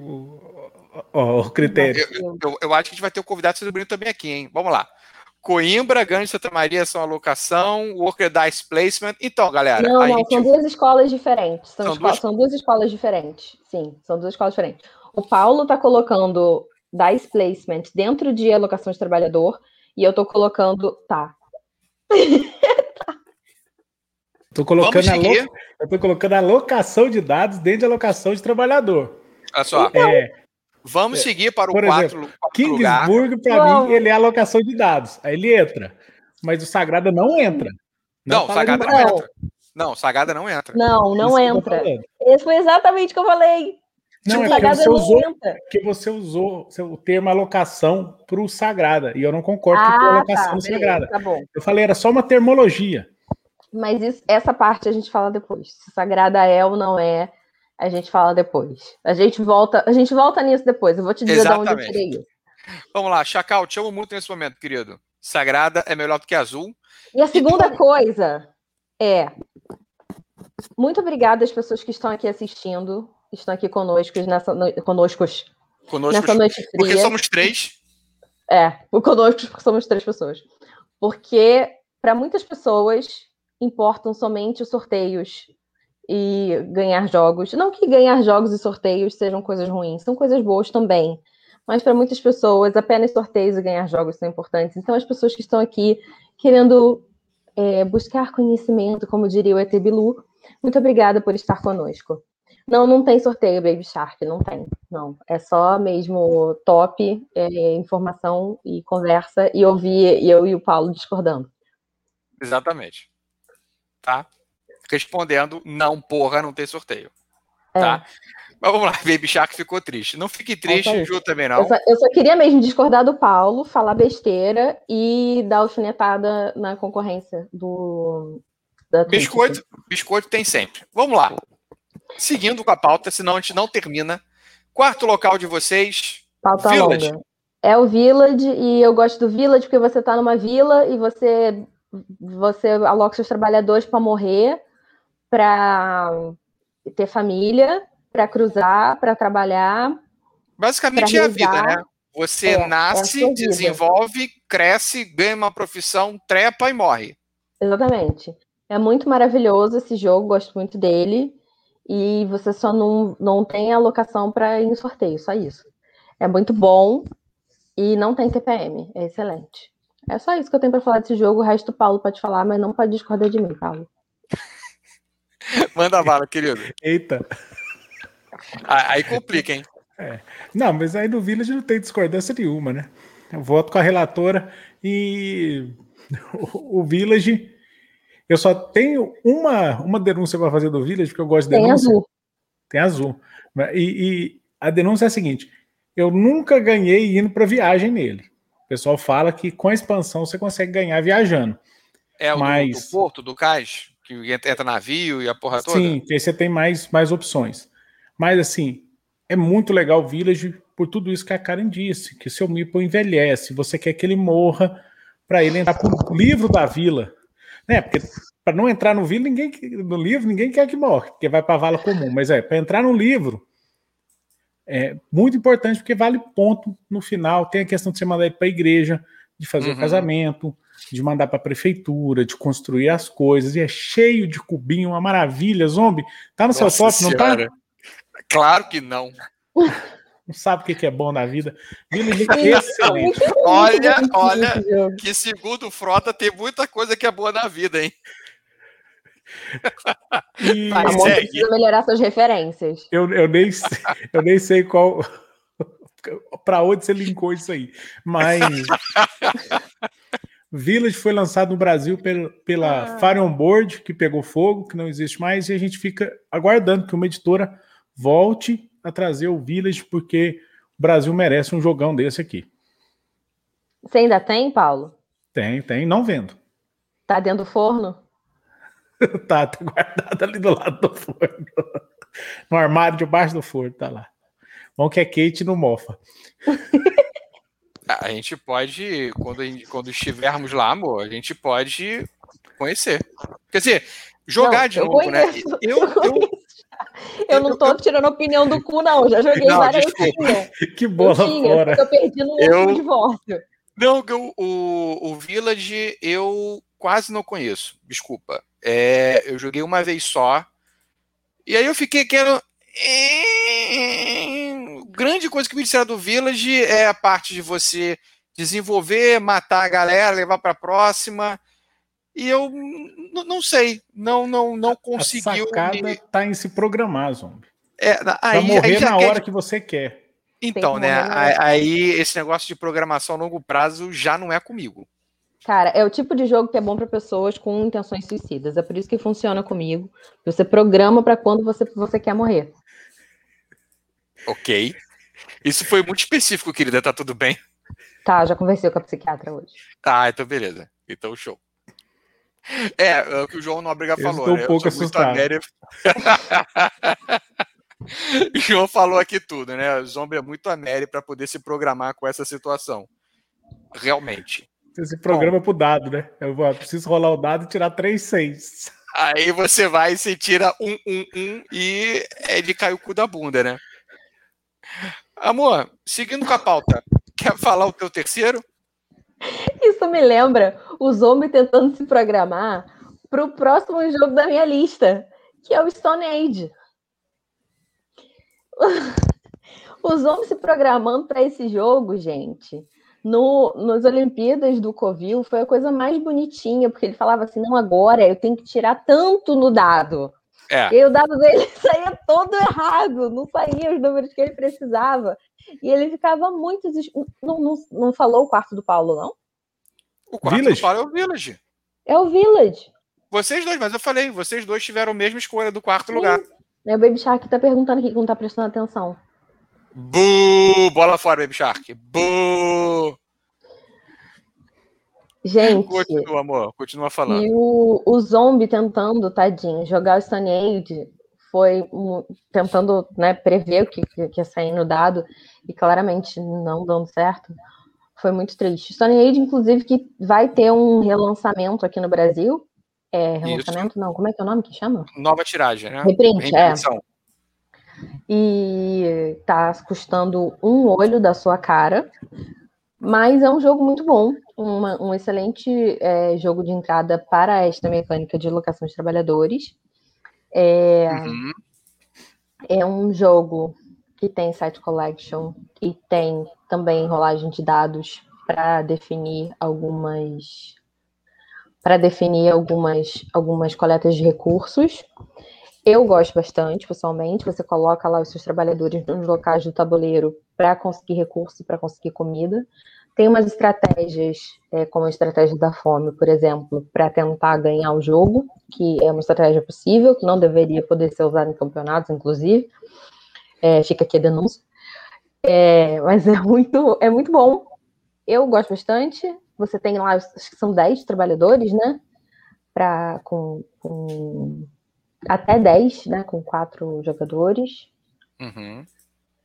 o, o critério. Eu, eu, eu, acho que a gente vai ter o convidado bonito também aqui, hein? Vamos lá. Coimbra, Grande Santa Maria são alocação, Worker Dice Placement. Então, galera. Não, não, gente... são duas escolas diferentes. São, são, esco... duas... são, duas... escolas diferentes. Sim, são duas escolas diferentes. O Paulo está colocando Dice Placement dentro de alocação de trabalhador e eu estou colocando. Tá. Tô colocando, a lo... eu tô colocando a alocação de dados dentro de alocação de trabalhador. Olha só. Então, é, Vamos é, seguir para o Por exemplo, Kingsburg, para mim, ele é alocação de dados. Aí ele entra. Mas o Sagrada não entra. Não, não Sagrada não entra. Não, Sagrada não entra. Não, não Isso entra. Esse foi exatamente o que eu falei. Não, é porque você, usou, porque você usou o termo alocação para o Sagrada. E eu não concordo ah, com a alocação tá, Sagrada. Tá eu falei, era só uma termologia. Mas isso, essa parte a gente fala depois. Se Sagrada é ou não é, a gente fala depois. A gente volta, a gente volta nisso depois. Eu vou te dizer Exatamente. de onde eu tirei isso. Vamos lá, Chacal, te amo muito nesse momento, querido. Sagrada é melhor do que azul. E a segunda coisa é muito obrigada às pessoas que estão aqui assistindo, estão aqui conosco nessa conosco, conosco nessa noite fria. Porque somos três. É, conosco porque somos três pessoas. Porque para muitas pessoas importam somente os sorteios e ganhar jogos. Não que ganhar jogos e sorteios sejam coisas ruins, são coisas boas também. Mas para muitas pessoas, apenas sorteios e ganhar jogos são importantes. Então, as pessoas que estão aqui querendo é, buscar conhecimento, como diria o Etebilu, muito obrigada por estar conosco. Não, não tem sorteio Baby Shark, não tem. Não, é só mesmo top, é, informação e conversa e ouvir eu e o Paulo discordando. Exatamente. Tá? Respondendo: não, porra, não tem sorteio. É. Tá? Mas vamos lá, Baby Shark ficou triste. Não fique triste, é Ju também não. Eu só, eu só, queria mesmo discordar do Paulo, falar besteira e dar alfinetada na concorrência do. biscoito, biscoito tem sempre. Vamos lá. Seguindo com a pauta, senão a gente não termina. Quarto local de vocês. Pauta Village. longa. É o Village, e eu gosto do Village porque você está numa vila e você, você aloca seus trabalhadores para morrer para ter família, para cruzar, para trabalhar. Basicamente é a vida, né? Você é, nasce, é desenvolve, cresce, ganha uma profissão, trepa e morre. Exatamente. É muito maravilhoso esse jogo, gosto muito dele. E você só não, não tem alocação para ir no sorteio, só isso. É muito bom e não tem TPM, é excelente. É só isso que eu tenho para falar desse jogo. O resto o Paulo pode falar, mas não pode discordar de mim, Paulo. Manda bala, querido. Eita. Aí complica, hein? É. Não, mas aí no Village não tem discordância nenhuma, né? Eu voto com a relatora e o, o Village. Eu só tenho uma, uma denúncia para fazer do Village, porque eu gosto de denúncia. Tem azul. Tem azul. E, e a denúncia é a seguinte: eu nunca ganhei indo para viagem nele. O pessoal fala que com a expansão você consegue ganhar viajando. É o mas... do, do Porto, do Cais? Que entra navio e a porra toda? Sim, aí você tem mais, mais opções. Mas assim, é muito legal o Village por tudo isso que a Karen disse, que seu Meeple envelhece, você quer que ele morra para ele entrar pro livro da vila. Né? Porque para não entrar no, vila, ninguém, no livro, ninguém quer que morra, porque vai para a vala comum. Mas é, para entrar no livro, é muito importante, porque vale ponto no final. Tem a questão de você mandar ele para a igreja, de fazer uhum. o casamento, de mandar para a prefeitura, de construir as coisas, e é cheio de cubinho, uma maravilha, zombie. Tá no Nossa seu top, não tá? Claro que não. Não sabe o que é bom na vida. excelente. olha, olha, que segundo o Frota tem muita coisa que é boa na vida, hein? E... Mas precisa melhorar suas referências. Eu, eu, nem, eu nem sei qual. para onde você linkou isso aí. Mas. Village foi lançado no Brasil pela, pela ah. Fire On Board, que pegou fogo, que não existe mais, e a gente fica aguardando que uma editora volte a trazer o Village, porque o Brasil merece um jogão desse aqui. Você ainda tem, Paulo? Tem, tem, não vendo. Tá dentro do forno? tá, tá guardado ali do lado do forno. No armário debaixo do forno, tá lá. Bom que a Kate não mofa. A gente pode, quando, gente, quando estivermos lá, amor, a gente pode conhecer. Quer dizer, jogar não, de novo, né? conheço, né? Eu, eu, eu, eu não tô tirando a opinião do cu, não. Já joguei não, várias vezes. Que bola eu tinha, fora. Eu perdi no eu, divórcio. Não, o, o, o Village eu quase não conheço, desculpa. É, eu joguei uma vez só. E aí eu fiquei querendo. Grande coisa que me disseram do Village é a parte de você desenvolver, matar a galera, levar para a próxima. E eu não sei, não não não conseguiu. A sacada me... tá em se programar, zombie. É, aí, morrer aí na hora que você quer. Então, né? Aí esse negócio de programação a longo prazo já não é comigo. Cara, é o tipo de jogo que é bom para pessoas com intenções suicidas. É por isso que funciona comigo. Você programa para quando você, você quer morrer. Ok. Isso foi muito específico, querida. Tá tudo bem? Tá, já conversei com a psiquiatra hoje. Ah, então beleza. Então show. É, é o que o João Nóbrega falou. Estou né? um pouco assustado. o João falou aqui tudo, né? O Zombie é muito América para poder se programar com essa situação. Realmente. Você se programa Bom, pro dado, né? Eu vou, preciso rolar o dado e tirar três seis. Aí você vai e se tira um, um, um e ele cai o cu da bunda, né? Amor, seguindo com a pauta, quer falar o teu terceiro? Isso me lembra os homens tentando se programar para o próximo jogo da minha lista, que é o Stone Age. Os homens se programando para esse jogo, gente. No, nos Olimpíadas do Covil foi a coisa mais bonitinha, porque ele falava assim: não, agora eu tenho que tirar tanto no dado. É. E o dado dele saía todo errado, não saía os números que ele precisava. E ele ficava muito. Não, não, não falou o quarto do Paulo, não? O quarto Village. do Paulo é o Village. É o Village. Vocês dois, mas eu falei, vocês dois tiveram a mesma escolha do quarto Sim. lugar. É o Baby Shark tá perguntando aqui que não tá prestando atenção. Bu! Bola fora, Baby Shark. Bu! Gente. Continua, amor. Continua falando. E o, o zombie tentando, tadinho, jogar o Stone Age foi tentando né, prever o que, que ia sair no dado e claramente não dando certo. Foi muito triste. Stone Age, inclusive, que vai ter um relançamento aqui no Brasil. É, relançamento, Isso. não, como é que é o nome que chama? Nova tiragem, né? Reprint, é. E tá custando um olho da sua cara. Mas é um jogo muito bom, uma, um excelente é, jogo de entrada para esta mecânica de locação de trabalhadores. É, uhum. é um jogo que tem site collection e tem também rolagem de dados para definir algumas para definir algumas algumas coletas de recursos. Eu gosto bastante, pessoalmente. Você coloca lá os seus trabalhadores nos locais do tabuleiro para conseguir recurso, para conseguir comida. Tem umas estratégias, é, como a estratégia da fome, por exemplo, para tentar ganhar o jogo, que é uma estratégia possível, que não deveria poder ser usada em campeonatos, inclusive. É, fica aqui a denúncia. É, mas é muito, é muito bom. Eu gosto bastante. Você tem lá, acho que são 10 trabalhadores, né? Pra, com, com até 10, né? Com quatro jogadores. Uhum.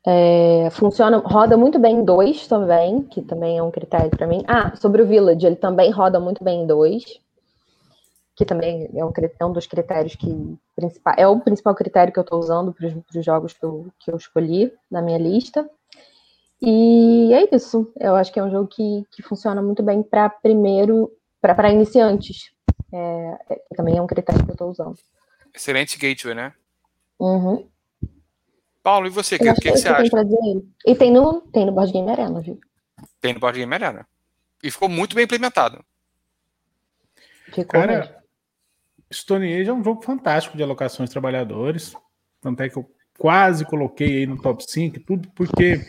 É, funciona, roda muito bem em dois também, que também é um critério para mim. Ah, sobre o Village, ele também roda muito bem em dois, que também é um, é um dos critérios que principal, é o principal critério que eu estou usando para os jogos que eu, que eu escolhi na minha lista. E é isso. Eu acho que é um jogo que, que funciona muito bem para primeiro, para iniciantes. É, é, também é um critério que eu estou usando. Excelente gateway, né? Uhum. Paulo, e você? O que, que, que, você acha? E tem no, tem no Board Game Arena, viu? Tem no Board Game Arena. E ficou muito bem implementado. Ficou Cara, mesmo. Stone Age é um jogo fantástico de alocações de trabalhadores. Tanto é que eu quase coloquei aí no top 5, tudo porque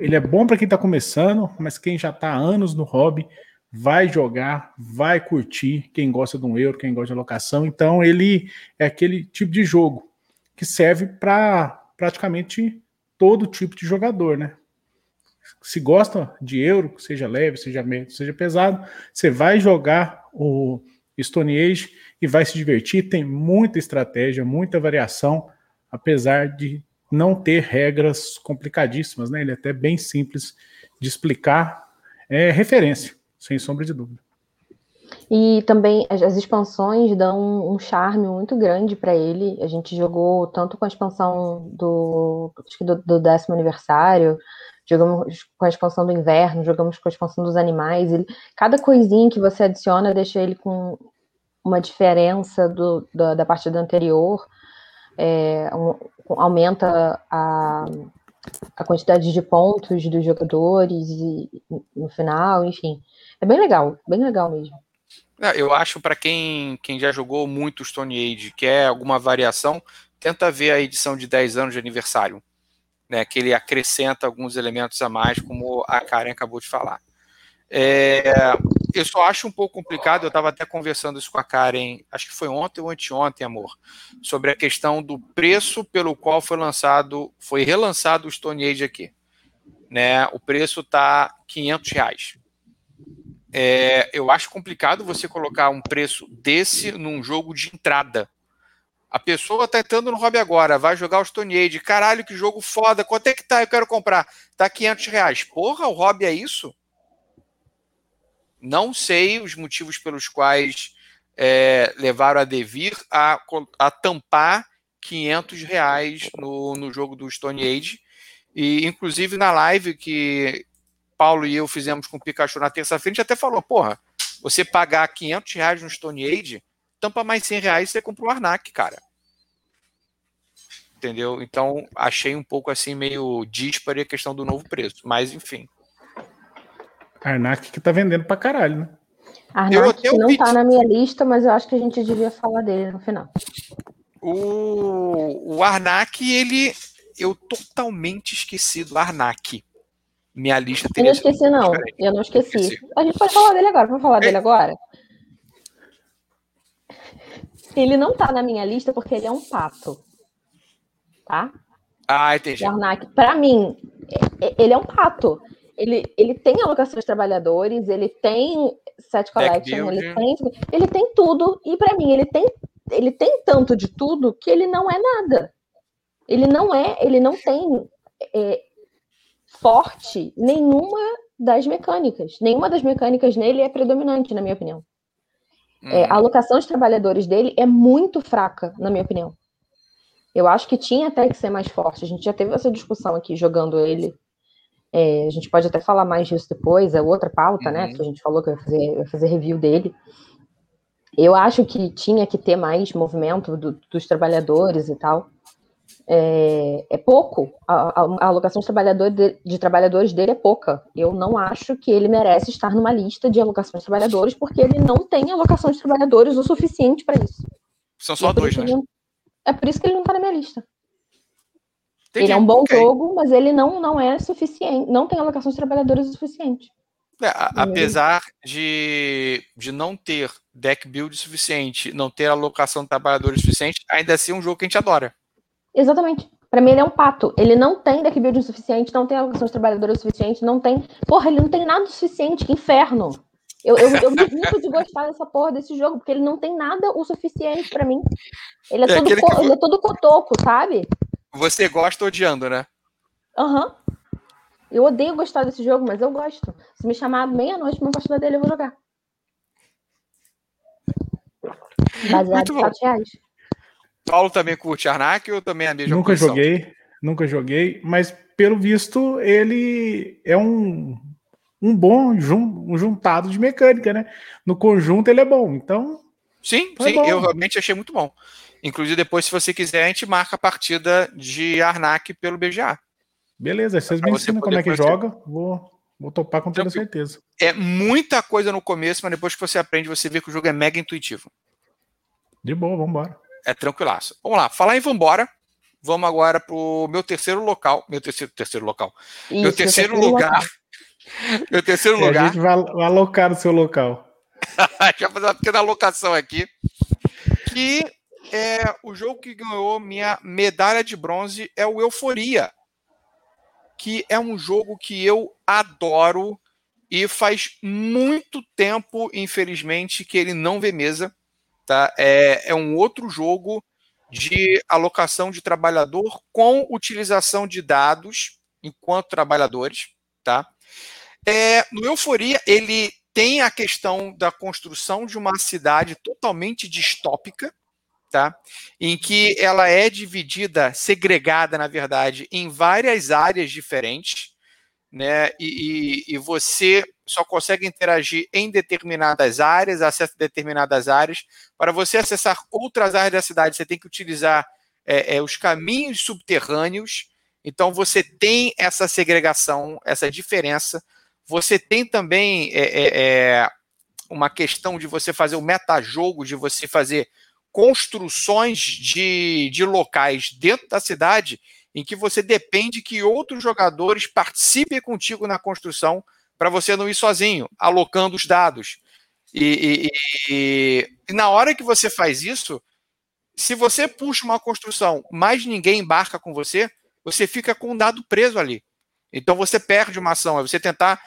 ele é bom para quem está começando, mas quem já está há anos no hobby vai jogar, vai curtir, quem gosta de um euro, quem gosta de alocação. Então ele é aquele tipo de jogo que serve para praticamente todo tipo de jogador, né? Se gosta de euro, seja leve, seja médio, seja pesado, você vai jogar o Stone Age e vai se divertir. Tem muita estratégia, muita variação, apesar de não ter regras complicadíssimas, né? Ele é até bem simples de explicar. É referência, sem sombra de dúvida. E também as, expansões dão um charme muito grande para ele. A gente jogou tanto com a expansão do, do, do décimo aniversário, jogamos com a expansão do inverno, jogamos com a expansão dos animais. Ele, cada coisinha que você adiciona deixa ele com uma diferença do, da, da partida anterior, é, um, aumenta a, a quantidade de pontos dos jogadores e, no final, enfim. É bem legal, bem legal mesmo. É, eu acho para quem, quem já jogou muito Stone Age, quer alguma variação, tenta ver a edição de 10 anos de aniversário, né, que ele acrescenta alguns elementos a mais, como a Karen acabou de falar. É, eu só acho um pouco complicado, eu estava até conversando isso com a Karen, acho que foi ontem ou anteontem, amor, sobre a questão do preço pelo qual foi lançado, foi relançado o Stone Age aqui. Né, o preço está 500 reais. É, eu acho complicado você colocar um preço desse num jogo de entrada. A pessoa tá entrando no hobby agora, vai jogar o Stone Age. Caralho, que jogo foda. Quanto é que tá? Eu quero comprar. Tá 500 reais. Porra, o hobby é isso? Não sei os motivos pelos quais é, levaram a Devir a, a tampar 500 reais no, no jogo do Stone Age. E, inclusive, na live que Paulo e eu fizemos com o Pikachu na terça-feira, a gente até falou, porra, você pagar 500 reais no Stone Age, tampa mais 100 reais e você compra o Arnak, cara. Entendeu? Então, achei um pouco assim, meio dispare a questão do novo preço. Mas, enfim. Arnak que tá vendendo pra caralho, né? Arnak não tá na minha lista, mas eu acho que a gente devia falar dele no final. O, o Arnak, ele. Eu totalmente esqueci do Arnak minha lista teria. Eu não esqueci, não. Eu não esqueci. esqueci. A gente pode falar dele agora. Vamos falar é. dele agora? Ele não tá na minha lista porque ele é um pato. Tá? Ah, entendi. Para mim, é, é, ele é um pato. Ele, ele tem alocação de trabalhadores, ele tem set collection, ele tem, ele tem tudo. E para mim, ele tem, ele tem tanto de tudo que ele não é nada. Ele não é, ele não tem é, forte nenhuma das mecânicas. Nenhuma das mecânicas nele é predominante, na minha opinião. Hum. É, a alocação de trabalhadores dele é muito fraca, na minha opinião. Eu acho que tinha até que ser mais forte. A gente já teve essa discussão aqui jogando ele. É, a gente pode até falar mais disso depois, é outra pauta, né, uhum. né? Que a gente falou que eu ia fazer, eu ia fazer review dele. Eu acho que tinha que ter mais movimento do, dos trabalhadores e tal é, é pouco. A, a, alocação de, trabalhador de, de, trabalhadores dele é pouca. Eu não acho que ele merece estar numa lista de alocação de trabalhadores, porque ele não tem alocação de trabalhadores o suficiente para isso. São só dois, né? Ele, é por isso que ele não está na minha lista. Entendi. Ele é um bom okay. jogo, mas ele não, não é suficiente, não tem alocação de trabalhadores o suficiente. É, apesar de, de não ter deck build suficiente, não ter alocação de trabalhadores suficiente, ainda assim é um jogo que a gente adora. Exatamente. Para mim, ele é um pato. Ele não tem deck building suficiente, não tem alocação de trabalhadores suficiente, não tem. Porra, ele não tem nada suficiente. Que inferno. Eu, eu, eu me de gostar dessa porra desse jogo, porque ele não tem nada o suficiente para mim. Ele é, é todo, co... ele é todo cotoco, sabe? Você gosta odiando, né? Aham. Uhum. Eu odeio gostar desse jogo, mas eu gosto. Se me chamar meia-noite pra uma partida dele, eu vou jogar. Baseado em 7 reais. Paulo também curte Arnak ou também é a mesma Nunca posição? joguei, nunca joguei, mas pelo visto ele é um, um bom jun, um juntado de mecânica, né? No conjunto ele é bom, então. Sim, sim, eu realmente achei muito bom. Inclusive, depois, se você quiser, a gente marca a partida de Arnak pelo BGA. Beleza, vocês me ensinam como é que joga, vou, vou topar com toda certeza. É muita coisa no começo, mas depois que você aprende, você vê que o jogo é mega intuitivo. De boa, vamos embora é tranquilaço. Vamos lá, falar em vambora. Vamos agora pro meu terceiro local. Meu terceiro, terceiro local. Isso, meu terceiro lugar. Local. meu terceiro lugar. A gente vai alocar o seu local. Já fazer uma pequena alocação aqui. Que é o jogo que ganhou minha medalha de bronze é o Euforia. Que é um jogo que eu adoro e faz muito tempo, infelizmente, que ele não vê mesa. Tá? É, é um outro jogo de alocação de trabalhador com utilização de dados enquanto trabalhadores. Tá? É, no Euforia, ele tem a questão da construção de uma cidade totalmente distópica, tá? em que ela é dividida, segregada, na verdade, em várias áreas diferentes. né? E, e, e, você só consegue interagir em determinadas áreas, acessa determinadas áreas. Para você acessar outras áreas da cidade, você tem que utilizar é, é, os caminhos subterrâneos. Então você tem essa segregação, essa diferença. Você tem também é, é, é uma questão de você fazer o metajogo, de você fazer construções de, de locais dentro da cidade em que você depende que outros jogadores participem contigo na construção para você não ir sozinho, alocando os dados. E, e, e, e, na hora que você faz isso, se você puxa uma construção, mas ninguém embarca com você, você fica com um dado preso ali. Então você perde uma ação, é você tentar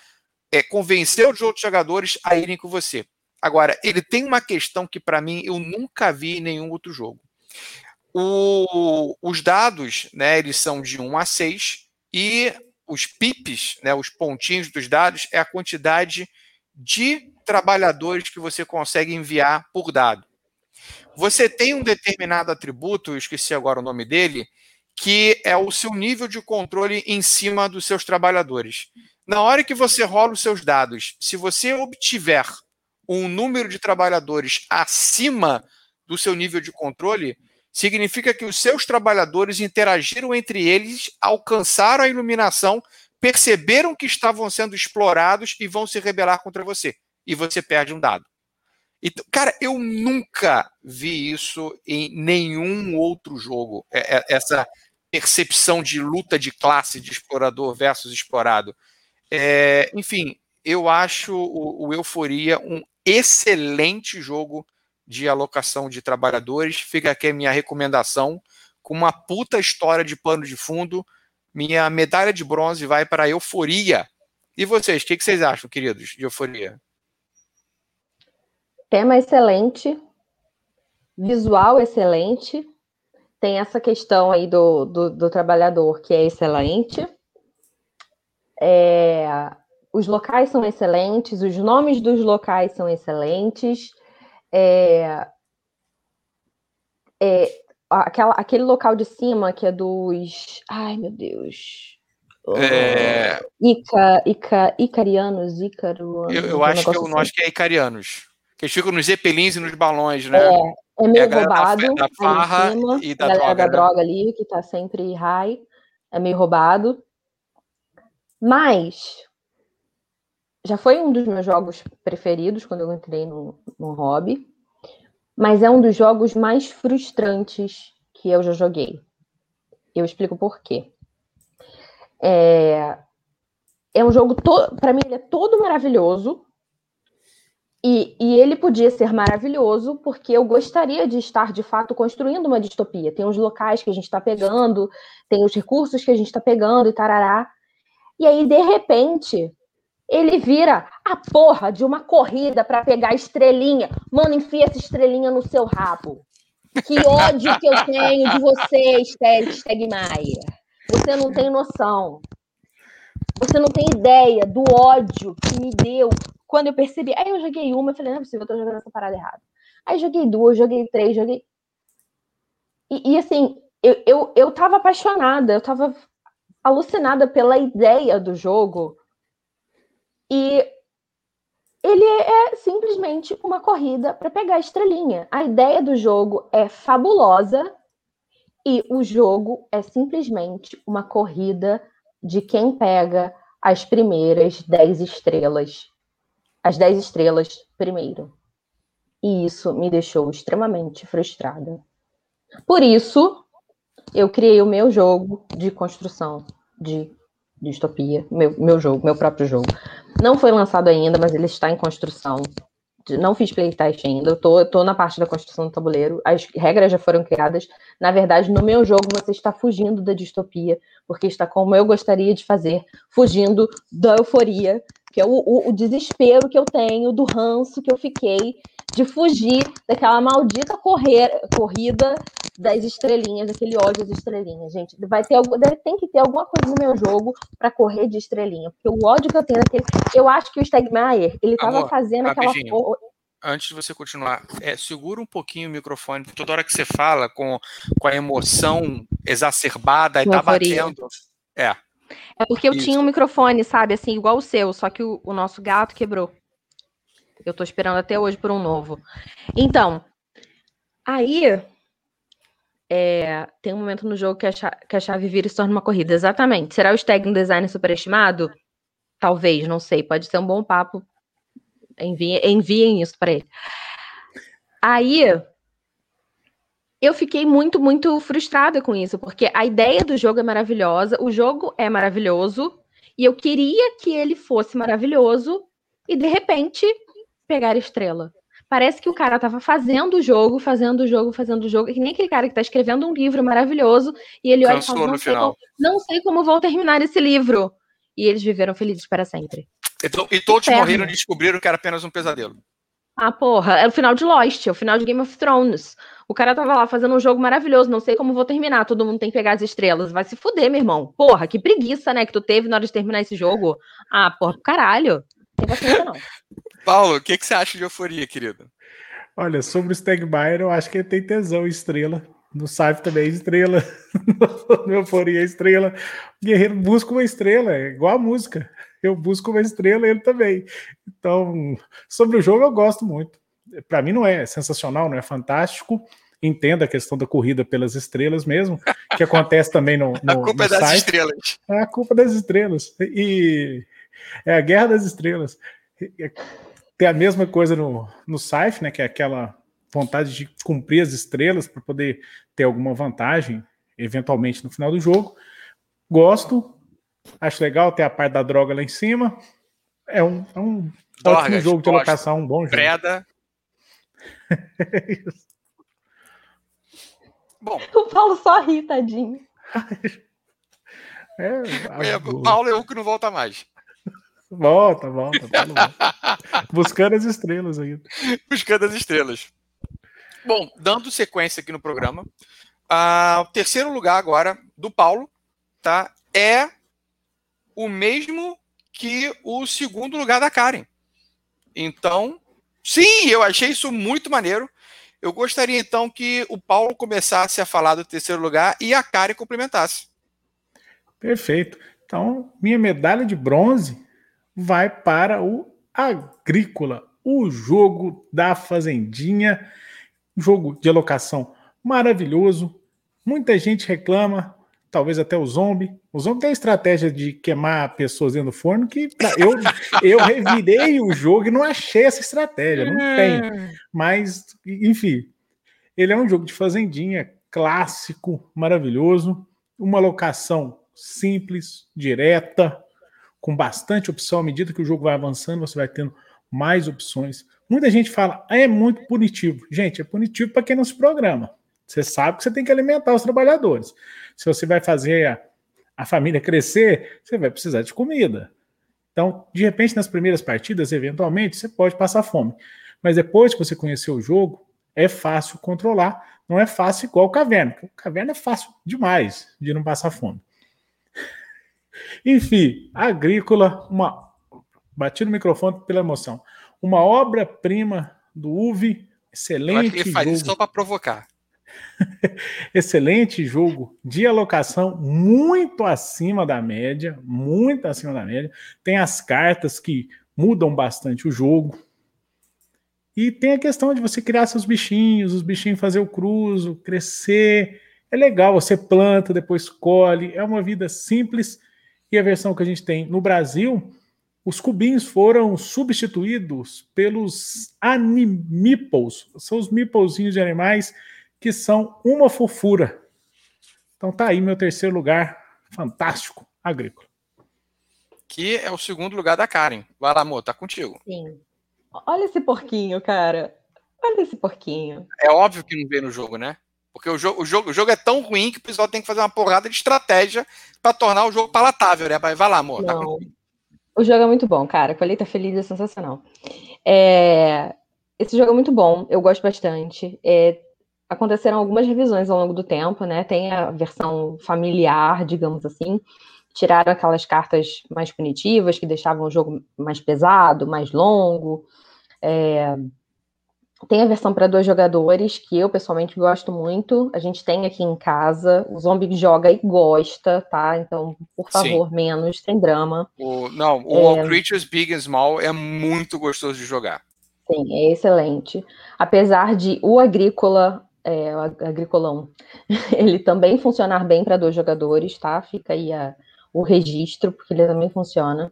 é, convencer os outros jogadores a irem com você. Agora, ele tem uma questão que para mim eu nunca vi em nenhum outro jogo. O, os dados, né, eles são de 1 a 6 e os pips, né, os pontinhos dos dados, é a quantidade de trabalhadores que você consegue enviar por dado. Você tem um determinado atributo, eu esqueci agora o nome dele, que é o seu nível de controle em cima dos seus trabalhadores. Na hora que você rola os seus dados, se você obtiver um número de trabalhadores acima do seu nível de controle, significa que os seus trabalhadores interagiram entre eles, alcançaram a iluminação, perceberam que estavam sendo explorados e vão se rebelar contra você. E você perde um dado. Então, cara, eu nunca vi isso em nenhum outro jogo. É, é, essa percepção de luta de classe de explorador versus explorado. É, enfim, eu acho o, o Euforia um excelente jogo de alocação de trabalhadores. Fica aqui a minha recomendação, com uma puta história de pano de fundo. Minha medalha de bronze vai para a Euforia. E vocês, o que, que vocês acham, queridos, de Euforia? Tema excelente, visual excelente, tem essa questão aí do, do, do trabalhador que é excelente. É, os locais são excelentes, os nomes dos locais são excelentes. É, é, aquela, aquele local de cima que é dos. Ai, meu Deus. É... Ica, Ica, Icarianos, Ícaro. Eu, eu acho, que eu, assim. acho que é Icarianos. Que eles ficam nos zeppelins e nos balões, né? É, é meio é roubado. Da, da farra cima, e da droga. da né? droga ali, que tá sempre high. É meio roubado. Mas já foi um dos meus jogos preferidos quando eu entrei no, no hobby, mas é um dos jogos mais frustrantes que eu já joguei. Eu explico por quê. É, é um jogo, para mim, ele é todo maravilhoso. E, e, ele podia ser maravilhoso porque eu gostaria de estar, de fato, construindo uma distopia. Tem os locais que a gente está pegando, tem os recursos que a gente está pegando e tarará. E aí, de repente, ele vira a porra de uma corrida para pegar estrelinha. Mano, enfia essa estrelinha no seu rabo. Que ódio que eu tenho de você, Stegmaier. Você não tem noção. Você não tem ideia do ódio que me deu quando eu percebi. Aí eu joguei uma, eu falei, não é possível, eu tô jogando essa parada errada. Aí joguei duas, joguei três, joguei. E, e assim, eu, eu, eu tava apaixonada, eu tava alucinada pela ideia do jogo e ele é simplesmente uma corrida para pegar a estrelinha. A ideia do jogo é fabulosa e o jogo é simplesmente uma corrida de quem pega as primeiras 10 estrelas. As 10 estrelas primeiro. E isso me deixou extremamente frustrada. Por isso, eu criei o meu jogo de construção de distopia, meu, meu jogo, meu próprio jogo. Não foi lançado ainda, mas ele está em construção. Não fiz playtest ainda, eu tô, tô na parte da construção do tabuleiro, as regras já foram criadas. Na verdade, no meu jogo você está fugindo da distopia, porque está como eu gostaria de fazer, fugindo da euforia, que é o, o, o desespero que eu tenho, do ranço que eu fiquei de fugir daquela maldita correr, corrida das estrelinhas, daquele ódio das estrelinhas, gente. Vai ter deve, tem que ter alguma coisa no meu jogo para correr de estrelinha, porque o ódio que eu tenho daquele, eu acho que o Stegmaier, ele estava fazendo aquela Antes de você continuar, é, segura um pouquinho o microfone, toda hora que você fala com, com a emoção exacerbada e tá batendo. É. É porque eu Isso. tinha um microfone, sabe, assim, igual o seu, só que o, o nosso gato quebrou. Eu tô esperando até hoje por um novo. Então, aí é, tem um momento no jogo que a, chave, que a chave vira e se torna uma corrida. Exatamente. Será o stag design superestimado? Talvez, não sei. Pode ser um bom papo. Enviem, enviem isso para ele. Aí eu fiquei muito, muito frustrada com isso, porque a ideia do jogo é maravilhosa, o jogo é maravilhoso, e eu queria que ele fosse maravilhoso, e de repente pegar estrela. Parece que o cara tava fazendo o jogo, fazendo o jogo, fazendo o jogo, que nem aquele cara que tá escrevendo um livro maravilhoso, e ele olha e fala, não sei, como, não sei como vou terminar esse livro. E eles viveram felizes para sempre. Então, e todos morreram e descobriram que era apenas um pesadelo. Ah, porra, é o final de Lost, é o final de Game of Thrones. O cara tava lá fazendo um jogo maravilhoso, não sei como vou terminar, todo mundo tem que pegar as estrelas. Vai se fuder, meu irmão. Porra, que preguiça, né, que tu teve na hora de terminar esse jogo. Ah, porra, caralho. Não tem paciência, não. Paulo, o que, que você acha de euforia, querido? Olha, sobre o Stegmaier, eu acho que ele tem tesão estrela. No Saif também é estrela. no Euforia é estrela. O Guerreiro busca uma estrela, é igual a música. Eu busco uma estrela, ele também. Então, sobre o jogo, eu gosto muito para mim não é sensacional, não é fantástico. Entenda a questão da corrida pelas estrelas mesmo, que acontece também no, no A culpa no é das site. estrelas. É a culpa das estrelas. E é a guerra das estrelas. Tem a mesma coisa no, no Scythe, né, que é aquela vontade de cumprir as estrelas para poder ter alguma vantagem, eventualmente, no final do jogo. Gosto, acho legal ter a parte da droga lá em cima. É um, é um Dorgas, ótimo jogo de alocação, um bom jogo. Preda, Bom. O Paulo só ri, tadinho. É, é, o Paulo é o que não volta mais. Volta, volta. volta. Buscando as estrelas ainda. Buscando as estrelas. Bom, dando sequência aqui no programa, uh, o terceiro lugar agora do Paulo tá, é o mesmo que o segundo lugar da Karen. Então, Sim, eu achei isso muito maneiro. Eu gostaria então que o Paulo começasse a falar do terceiro lugar e a Karen complementasse. Perfeito. Então, minha medalha de bronze vai para o Agrícola, o jogo da Fazendinha, jogo de alocação maravilhoso. Muita gente reclama, talvez até o zombie. O zombie tem a estratégia de queimar pessoas dentro do forno que eu, eu revirei o jogo e não achei essa estratégia, não tem. É. Mas, enfim, ele é um jogo de fazendinha clássico, maravilhoso, uma locação simples, direta, com bastante opção. À medida que o jogo vai avançando, você vai tendo mais opções. Muita gente fala, ah, é muito punitivo. Gente, é punitivo para quem não se programa. Você sabe que você tem que alimentar os trabalhadores. Se você vai fazer a, a família crescer, você vai precisar de comida. Então, de repente, nas primeiras partidas, eventualmente, você pode passar fome. Mas depois que você conhecer o jogo, é fácil controlar. Não é fácil igual o caverna. O caverna é fácil demais de não passar fome. Enfim, agrícola, uma. Bati no microfone pela emoção. Uma obra-prima do UV, excelente. Eu acho que ele faz jogo. isso só para provocar. Excelente jogo de alocação, muito acima da média, muito acima da média. Tem as cartas que mudam bastante o jogo. E tem a questão de você criar seus bichinhos, os bichinhos fazer o cruzo, crescer. É legal, você planta, depois colhe. É uma vida simples. E a versão que a gente tem no Brasil, os cubinhos foram substituídos pelos animiples. São os meeplezinhos de animais que são uma fofura. Então tá aí meu terceiro lugar, fantástico, agrícola. Que é o segundo lugar da Karen. Vai lá, amor, tá contigo. Sim. Olha esse porquinho, cara. Olha esse porquinho. É óbvio que não vê no jogo, né? Porque o jogo, o jogo, o jogo é tão ruim que o pessoal tem que fazer uma porrada de estratégia para tornar o jogo palatável, né? Vai lá, amor. Tá o jogo é muito bom, cara. Colheita Feliz é sensacional. É... Esse jogo é muito bom, eu gosto bastante. É aconteceram algumas revisões ao longo do tempo, né? Tem a versão familiar, digamos assim. Tiraram aquelas cartas mais punitivas, que deixavam o jogo mais pesado, mais longo. É... Tem a versão para dois jogadores, que eu pessoalmente gosto muito. A gente tem aqui em casa. O Zombie joga e gosta, tá? Então, por favor, Sim. menos, sem drama. O, não, o é... Creatures Big and Small é muito gostoso de jogar. Sim, é excelente. Apesar de o Agrícola, é, o Agricolão, ele também funcionar bem para dois jogadores, tá? Fica aí a, o registro, porque ele também funciona.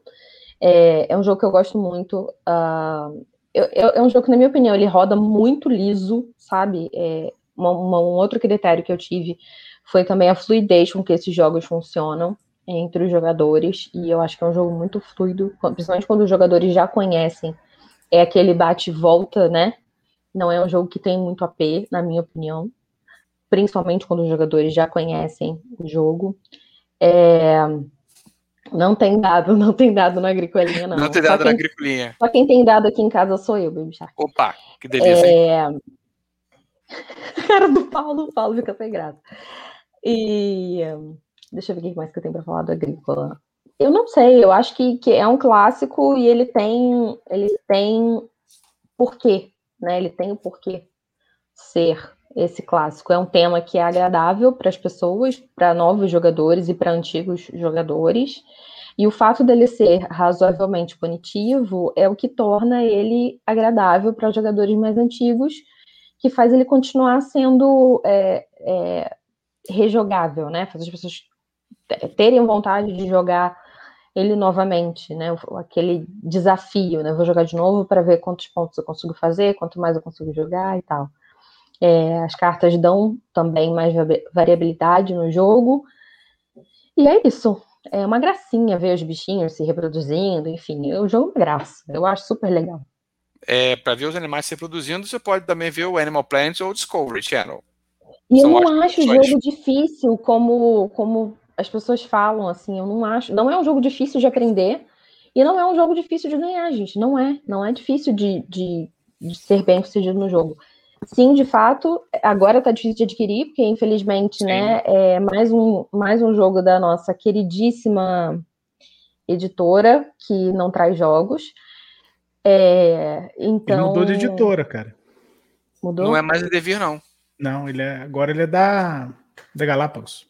É, é um jogo que eu gosto muito. Uh, é um jogo que, na minha opinião, ele roda muito liso, sabe? É, uma, uma, um outro critério que eu tive foi também a fluidez com que esses jogos funcionam entre os jogadores, e eu acho que é um jogo muito fluido, principalmente quando os jogadores já conhecem. É aquele bate-volta, né? Não é um jogo que tem muito AP, na minha opinião, principalmente quando os jogadores já conhecem o jogo. É, não tem dado, não tem dado na agricolinha, não. Não tem dado quem, na agricolinha. Só quem tem dado aqui em casa sou eu, Baby Shark. Opa, que delícia. É... Cara do Paulo, o Paulo fica sem graça. E deixa eu ver o que mais que eu tenho para falar do agrícola. Eu não sei, eu acho que, que é um clássico e ele tem ele tem porquê, né? Ele tem o porquê ser esse clássico. É um tema que é agradável para as pessoas, para novos jogadores e para antigos jogadores. E o fato dele ser razoavelmente punitivo é o que torna ele agradável para os jogadores mais antigos, que faz ele continuar sendo é, é, rejogável, né? Faz as pessoas terem vontade de jogar ele novamente, né? Aquele desafio, né? Vou jogar de novo para ver quantos pontos eu consigo fazer, quanto mais eu consigo jogar e tal. É, as cartas dão também mais variabilidade no jogo. E é isso. É uma gracinha ver os bichinhos se reproduzindo, enfim, o jogo é graça. Eu acho super legal. É, para ver os animais se reproduzindo, você pode também ver o Animal Planet ou o Discovery Channel. E São eu não acho o jogo difícil como, como as pessoas falam, assim, eu não acho. Não é um jogo difícil de aprender e não é um jogo difícil de ganhar, gente. Não é. Não é difícil de, de, de ser bem sucedido no jogo. Sim, de fato, agora está difícil de adquirir, porque infelizmente, né, Sim. né, é mais um, mais um jogo da nossa queridíssima editora que não traz jogos. É, então. Ele mudou de editora, cara. Mudou? Não é mais a Devir, não. Não, ele é, agora ele é da, da Galápagos.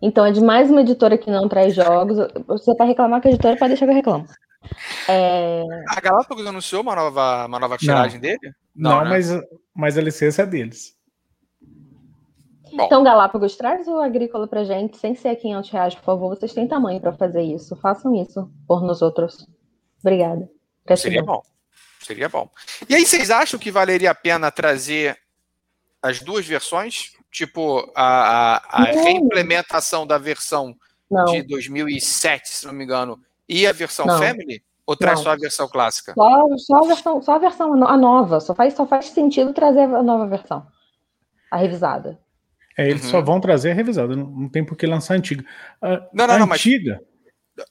Então, é de mais uma editora que não traz jogos. Você para reclamar com a editora, pode deixar que eu reclamo. É... A Galápagos anunciou uma nova, uma nova tiragem não. dele? Não, não né? mas, mas a licença é deles. Bom. Então, Galápagos, traz o agrícola pra gente, sem ser 500 reais, por favor. Vocês têm tamanho para fazer isso. Façam isso por nós outros. Obrigada. Seria bom. Seria bom. E aí, vocês acham que valeria a pena trazer as duas versões? Tipo, a, a, a reimplementação da versão não. de 2007, se não me engano, e a versão não. Family? Ou traz não. só a versão clássica? Só, só, a versão, só a versão a nova. Só faz, só faz sentido trazer a nova versão. A revisada. É, eles uhum. só vão trazer a revisada, não, não tem por que lançar a antiga. A, não, não, a não, antiga.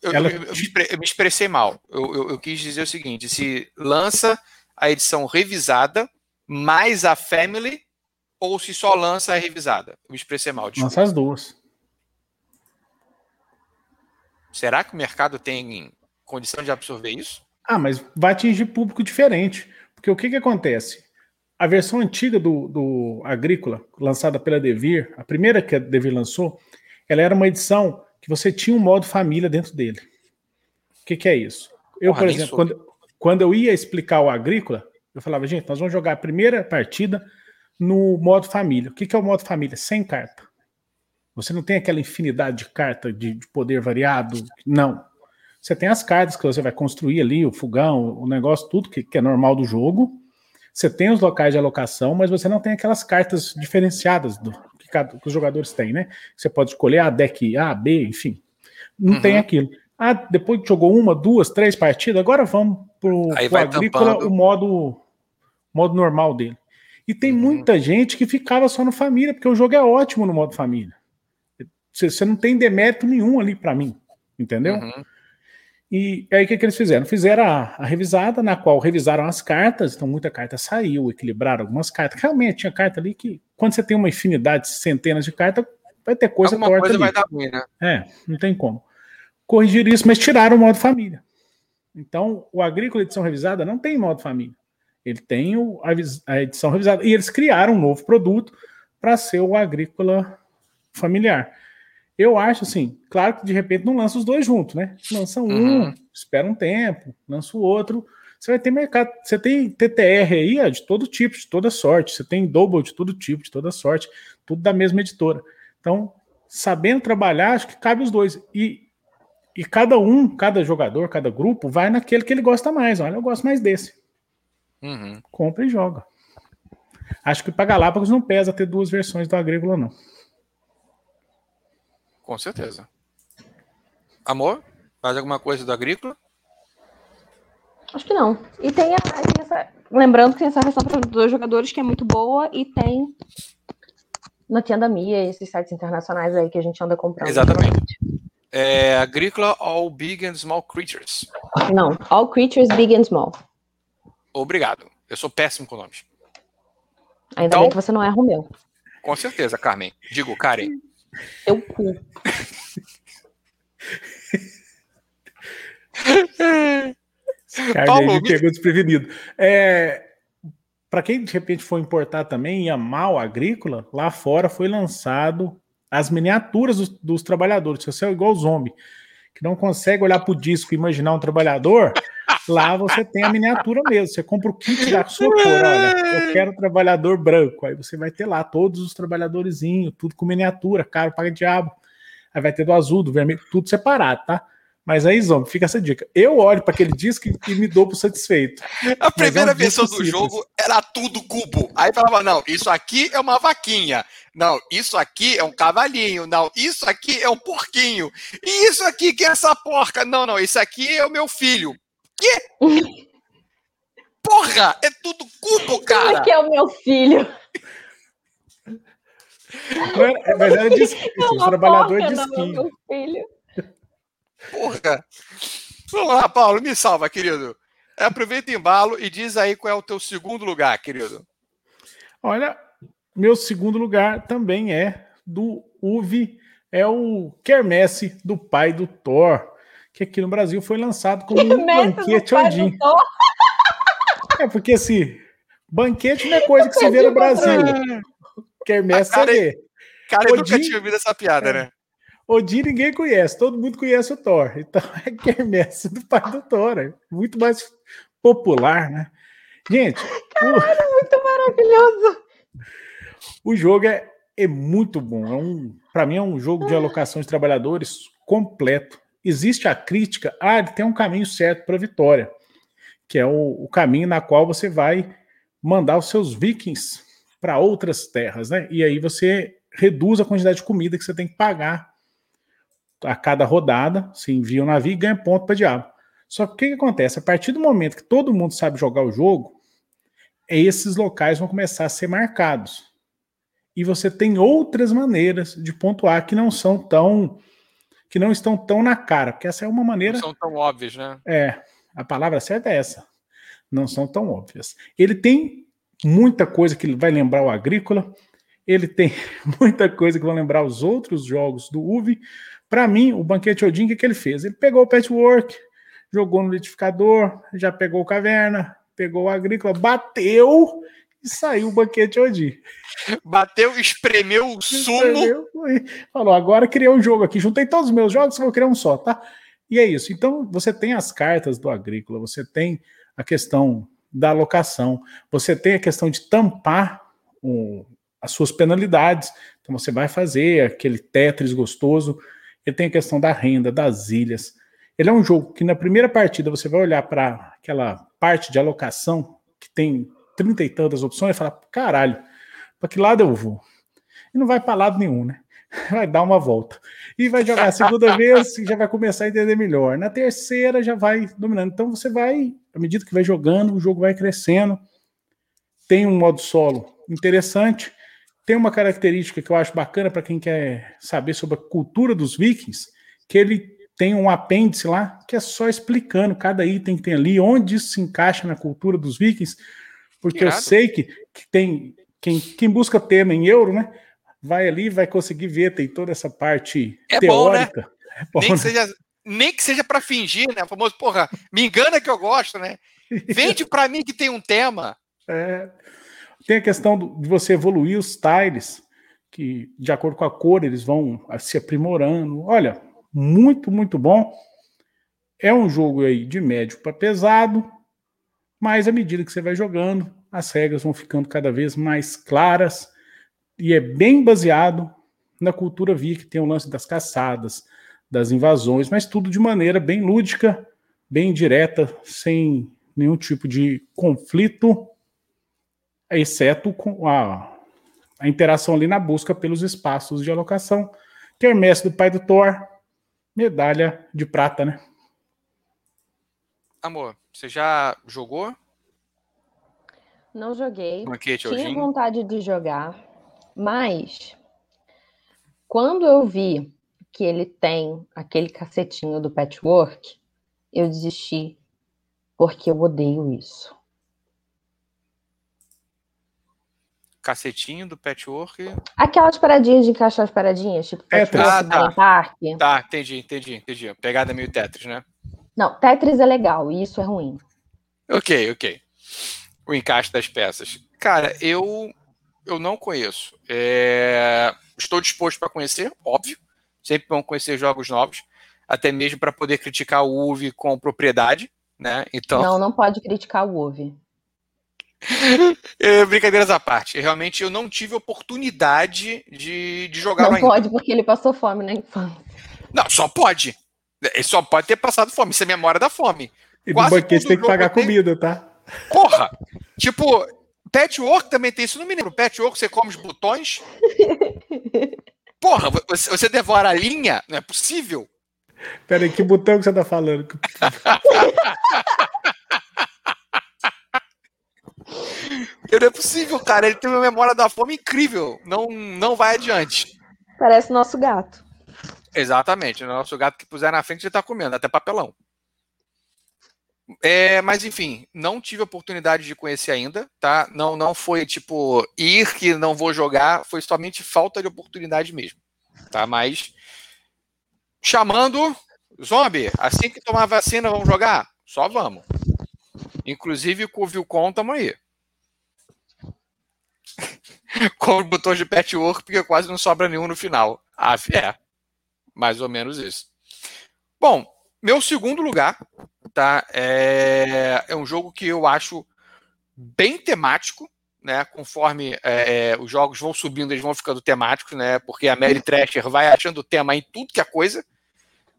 Eu, ela... eu, eu, me expressei mal. Eu, eu, quis dizer o seguinte: se lança a edição revisada mais a Family, ou se só lança a revisada. Eu me expressei mal. Desculpa. Lança as duas. Será que o mercado tem condição de absorver isso? Ah, mas vai atingir público diferente. Porque o que, que acontece? A versão antiga do, do Agrícola, lançada pela Devir, a primeira que a Devir lançou, ela era uma edição que você tinha um modo família dentro dele. O que, que é isso? Eu, Porra, por exemplo, quando, quando eu ia explicar o Agrícola, eu falava, gente, nós vamos jogar a primeira partida no modo família. O que, que é o modo família? Sem carta. Você não tem aquela infinidade de carta de, de poder variado. Não. Você tem as cartas que você vai construir ali, o fogão, o negócio, tudo que, que é normal do jogo. Você tem os locais de alocação, mas você não tem aquelas cartas diferenciadas do, que, cada, que os jogadores têm, né? Você pode escolher a deck A, B, enfim. Não uhum. tem aquilo. Ah, depois que jogou uma, duas, três partidas, agora vamos pro, pro agrícola, tampando. o modo, modo normal dele. E tem uhum. muita gente que ficava só no família, porque o jogo é ótimo no modo família. Você, você não tem demérito nenhum ali para mim, entendeu? Uhum. E aí o que, que eles fizeram? Fizeram a, a, revisada, na qual revisaram as cartas, então muita carta saiu, equilibraram algumas cartas. Realmente tinha carta ali que, quando você tem uma infinidade, centenas de cartas, vai ter coisa Alguma torta coisa ali. vai dar ruim, né? É, não tem como. Corrigir isso, mas tiraram o modo família. Então, o agrícola edição revisada não tem modo família. Ele tem o, a, a, edição revisada. E eles criaram um novo produto para ser o agrícola familiar. Eu acho assim, claro que de repente não lança os dois juntos, né? Lança um, uhum. espera um tempo, lança o outro. Você vai ter mercado. Você tem TTR aí ó, de todo tipo, de toda sorte. Você tem Double de todo tipo, de toda sorte, tudo da mesma editora. Então, sabendo trabalhar, acho que cabe os dois. E, e cada um, cada jogador, cada grupo, vai naquele que ele gosta mais. Olha, eu gosto mais desse. Uhum. Compra e joga. Acho que para Galápagos não pesa ter duas versões do Agrícola, não. Com certeza. Amor, faz alguma coisa do Agrícola? Acho que não. E tem, a, tem essa. Lembrando que tem essa versão para dois jogadores que é muito boa e tem na Tienda Mia, esses sites internacionais aí que a gente anda comprando. Exatamente. É Agrícola All Big and Small Creatures. Não, All Creatures Big and Small. Obrigado. Eu sou péssimo com nomes. Ainda então, bem que você não erra o meu. Com certeza, Carmen. Digo, Karen. Eu cu. Carmen me pegou desprevenido. É, Para quem de repente for importar também, ia mal agrícola, lá fora foi lançado as miniaturas dos, dos trabalhadores. Se você é igual o zombie, que não consegue olhar para o disco e imaginar um trabalhador, Lá você tem a miniatura mesmo. Você compra o kit da sua cor. Olha, eu quero trabalhador branco. Aí você vai ter lá todos os trabalhadorzinhos, tudo com miniatura, caro, paga diabo. Aí vai ter do azul, do vermelho, tudo separado, tá? Mas aí, Zom, fica essa dica. Eu olho para aquele disco e, me dou por satisfeito. A primeira é um versão do jogo era tudo cubo. Aí falava, não, isso aqui é uma vaquinha. Não, isso aqui é um cavalinho. Não, isso aqui é um porquinho. E isso aqui que é essa porca? Não, não, isso aqui é o meu filho. Quê? Porra, é tudo cubo, cara. Como é que é o meu filho? Mas, mas era de é trabalhador de skin. Meu filho. Porra. Vamos lá, Paulo, me salva, querido. Aproveita o embalo e diz aí qual é o teu segundo lugar, querido. Olha, meu segundo lugar também é do Uvi, é o Kermesse do pai do Thor que aqui no Brasil foi lançado como um banquete Odin. É porque assim, banquete não é coisa que se vê no Brasil. Quermesse você vê. Cara, eu nunca tinha ouvido essa piada, é. né? Odin ninguém conhece, todo mundo conhece o Thor. Então é Quermesse do pai do Thor. É muito mais popular, né? Gente. Caralho, o... muito maravilhoso. O jogo é, é muito bom. É um, para mim é um jogo de alocação de trabalhadores completo existe a crítica, ah, ele tem um caminho certo para a vitória, que é o, o, caminho na qual você vai mandar os seus vikings para outras terras, né? E aí você reduz a quantidade de comida que você tem que pagar a cada rodada, você envia o um navio e ganha ponto para diabo. Só que o que, que acontece? A partir do momento que todo mundo sabe jogar o jogo, esses locais vão começar a ser marcados. E você tem outras maneiras de pontuar que não são tão que não estão tão na cara, porque essa é uma maneira. Não são tão óbvias, né? É, a palavra certa é essa. Não são tão óbvias. Ele tem muita coisa que vai lembrar o Agrícola, ele tem muita coisa que vai lembrar os outros jogos do UV. Para mim, o Banquete Odin, o que, que ele fez? Ele pegou o Patchwork, jogou no litificador, já pegou o Caverna, pegou o Agrícola, bateu e saiu o Banquete Odin. Bateu, espremeu o sumo. falou: agora criei um jogo aqui. Juntei todos os meus jogos, vou criar um só, tá? E é isso. Então, você tem as cartas do Agrícola, você tem a questão da alocação, você tem a questão de tampar o, as suas penalidades. Então, você vai fazer aquele Tetris gostoso. Ele tem a questão da renda, das ilhas. Ele é um jogo que na primeira partida você vai olhar para aquela parte de alocação que tem trinta e tantas opções e falar: caralho, para que lado eu vou? E não vai para lado nenhum, né? Vai dar uma volta. E vai jogar a segunda vez e já vai começar a entender melhor. Na terceira já vai dominando. Então você vai, à medida que vai jogando, o jogo vai crescendo. Tem um modo solo interessante. Tem uma característica que eu acho bacana para quem quer saber sobre a cultura dos vikings, que ele tem um apêndice lá que é só explicando cada item que tem ali, onde isso se encaixa na cultura dos vikings, porque Irado. eu sei que, que tem quem, quem busca tema em euro, né? Vai ali, vai conseguir ver, tem toda essa parte é teórica. Bom, né? É bom, nem, né? que seja, nem que seja para fingir, né? O famoso, porra, me engana que eu gosto, né? Vende para mim que tem um tema. É. Tem a questão de você evoluir os tiles, que de acordo com a cor eles vão se aprimorando. Olha, muito, muito bom. É um jogo aí de médio para pesado, mas à medida que você vai jogando, as regras vão ficando cada vez mais claras e é bem baseado na cultura via que tem o lance das caçadas, das invasões, mas tudo de maneira bem lúdica, bem direta, sem nenhum tipo de conflito, exceto com a, a interação ali na busca pelos espaços de alocação. Que é do pai do Thor, medalha de prata, né? Amor, você já jogou? Não joguei. Banquete Tinha vontade de jogar, mas quando eu vi que ele tem aquele cacetinho do patchwork, eu desisti, porque eu odeio isso. Cacetinho do patchwork. Aquelas paradinhas de encaixar as paradinhas, tipo Tetris. Ah, tá. Parque. Tá, entendi, entendi, entendi. Pegada meio Tetris, né? Não, Tetris é legal e isso é ruim. Ok, ok. O encaixe das peças. Cara, eu eu não conheço. É... Estou disposto para conhecer, óbvio. Sempre vão conhecer jogos novos, até mesmo para poder criticar o UV com propriedade, né? Então. Não, não pode criticar o UV. é, brincadeiras à parte. Realmente eu não tive oportunidade de, de jogar Não pode, porque ele passou fome na infância. Não, só pode. Ele só pode ter passado fome. Isso é memória da fome. E no banquete tem que pagar tem... comida, tá? Porra! tipo, Patchwork também tem isso. Não me lembro. Patchwork, você come os botões. Porra, você devora a linha? Não é possível. Peraí, que botão que você tá falando? não é possível, cara. Ele tem uma memória da fome incrível. Não, não vai adiante. Parece nosso gato. Exatamente. O nosso gato que puser na frente, ele tá comendo, até papelão. É, mas enfim, não tive oportunidade de conhecer ainda, tá? Não, não foi tipo ir que não vou jogar, foi somente falta de oportunidade mesmo, tá? Mas chamando zombie, assim que tomar vacina, vamos jogar? Só vamos. Inclusive com o Vilcon, tamo aí. com o botão de patchwork, porque quase não sobra nenhum no final. Ah, é. Mais ou menos isso. Bom, meu segundo lugar tá? É, é um jogo que eu acho bem temático, né? Conforme é, é, os jogos vão subindo, eles vão ficando temáticos, né? Porque a Mary Thrasher vai achando tema em tudo que é coisa.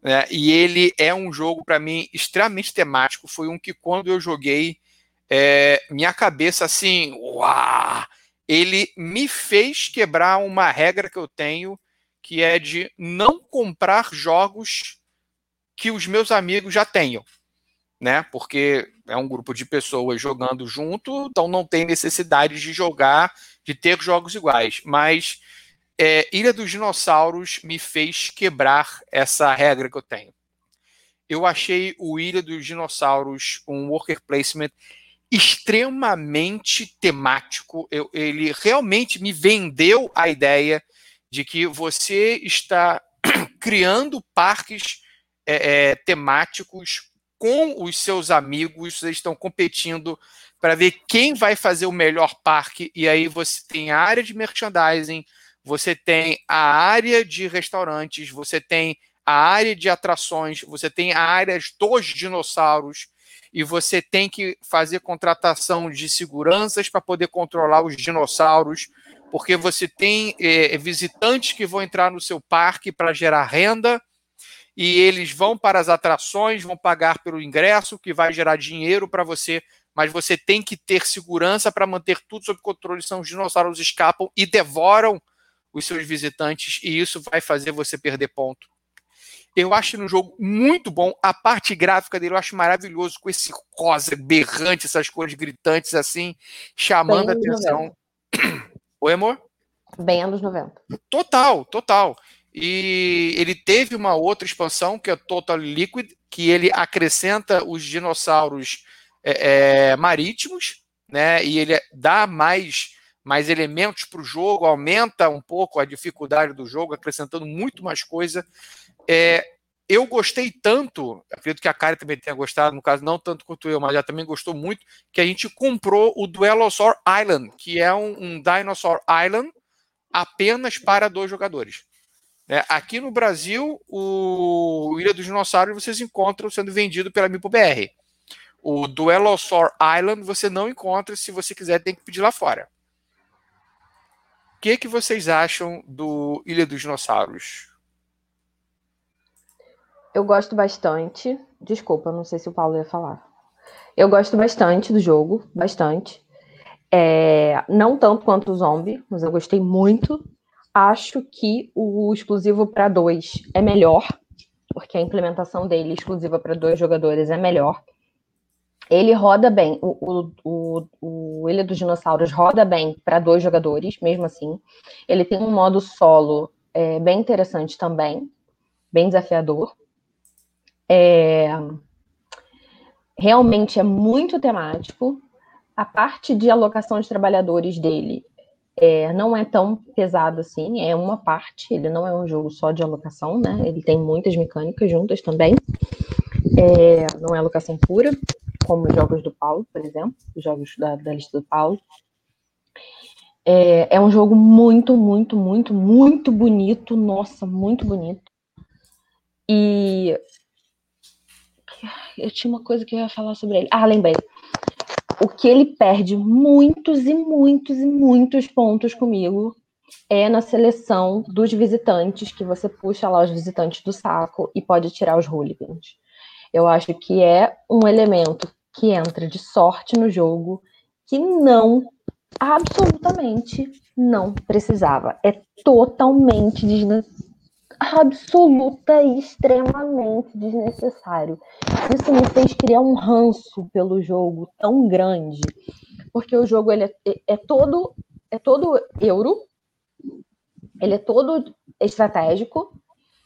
Né? E ele é um jogo, para mim, extremamente temático. Foi um que, quando eu joguei, é, minha cabeça, assim, uau! Ele me fez quebrar uma regra que eu tenho, que é de não comprar jogos que os meus amigos já tenham né? Porque é um grupo de pessoas jogando junto, então não tem necessidade de jogar, de ter jogos iguais. Mas é, Ilha dos Dinossauros me fez quebrar essa regra que eu tenho. Eu achei o Ilha dos Dinossauros um worker placement extremamente temático. Eu, ele realmente me vendeu a ideia de que você está criando parques é, é, temáticos com os seus amigos, vocês estão competindo para ver quem vai fazer o melhor parque. E aí você tem a área de merchandising, você tem a área de restaurantes, você tem a área de atrações, você tem a área dos dinossauros e você tem que fazer contratação de seguranças para poder controlar os dinossauros, porque você tem é, visitantes que vão entrar no seu parque para gerar renda e eles vão para as atrações, vão pagar pelo ingresso, que vai gerar dinheiro para você, mas você tem que ter segurança para manter tudo sob controle, senão os dinossauros escapam e devoram os seus visitantes, e isso vai fazer você perder ponto. Eu acho no jogo muito bom. A parte gráfica dele eu acho maravilhoso, com esse rosa berrante, essas cores gritantes assim, chamando a atenção. 90. Oi, amor? Bem anos 90. Total, total. E ele teve uma outra expansão, que é Total Liquid, que ele acrescenta os dinossauros é, é, marítimos, né? E ele dá mais, mais elementos para o jogo, aumenta um pouco a dificuldade do jogo, acrescentando muito mais coisa. É, eu gostei tanto, acredito que a Kari também tenha gostado, no caso, não tanto quanto eu, mas já também gostou muito, que a gente comprou o Duelosaur Island, que é um, um Dinosaur Island apenas para dois jogadores. É, aqui no Brasil, o Ilha dos Dinossauros vocês encontram sendo vendido pela MipoBR. O Duelosaur Island você não encontra, se você quiser tem que pedir lá fora. O que, que vocês acham do Ilha dos Dinossauros? Eu gosto bastante. Desculpa, não sei se o Paulo ia falar. Eu gosto bastante do jogo, bastante. É, não tanto quanto o Zombie, mas eu gostei muito. Acho que o exclusivo para dois é melhor, porque a implementação dele exclusiva para dois jogadores é melhor. Ele roda bem, o, o, o, o Ilha dos Dinossauros roda bem para dois jogadores, mesmo assim. Ele tem um modo solo é, bem interessante também, bem desafiador. É, realmente é muito temático. A parte de alocação de trabalhadores dele é, não é tão pesado assim, é uma parte, ele não é um jogo só de alocação, né? Ele tem muitas mecânicas juntas também. É, não é alocação pura, como os jogos do Paulo, por exemplo, os jogos da, da lista do Paulo. É, é um jogo muito, muito, muito, muito bonito, nossa, muito bonito. E eu tinha uma coisa que eu ia falar sobre ele. Ah, lembrei. O que ele perde muitos e muitos e muitos pontos comigo é na seleção dos visitantes, que você puxa lá os visitantes do saco e pode tirar os hooligans. Eu acho que é um elemento que entra de sorte no jogo que não, absolutamente não precisava. É totalmente desnecessário absoluta e extremamente desnecessário. Isso me fez criar um ranço pelo jogo tão grande, porque o jogo ele é, é todo é todo euro, ele é todo estratégico.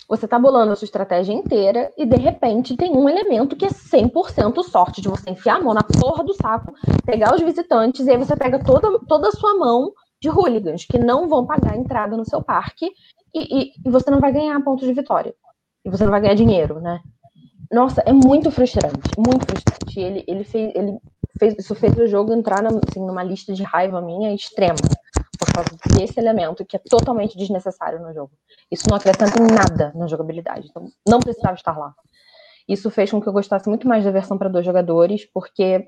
Você tá bolando a sua estratégia inteira e de repente tem um elemento que é 100% sorte de você enfiar a mão na porra do saco, pegar os visitantes e aí você pega toda, toda a sua mão de hooligans que não vão pagar a entrada no seu parque e, e, você não vai ganhar pontos de vitória. E você não vai ganhar dinheiro, né? Nossa, é muito frustrante, muito frustrante. Ele, ele fez, ele fez, isso fez o jogo entrar na, assim, numa lista de raiva minha extrema, por causa desse elemento que é totalmente desnecessário no jogo. Isso não acrescenta em nada na jogabilidade, então não precisava estar lá. Isso fez com que eu gostasse muito mais da versão para dois jogadores, porque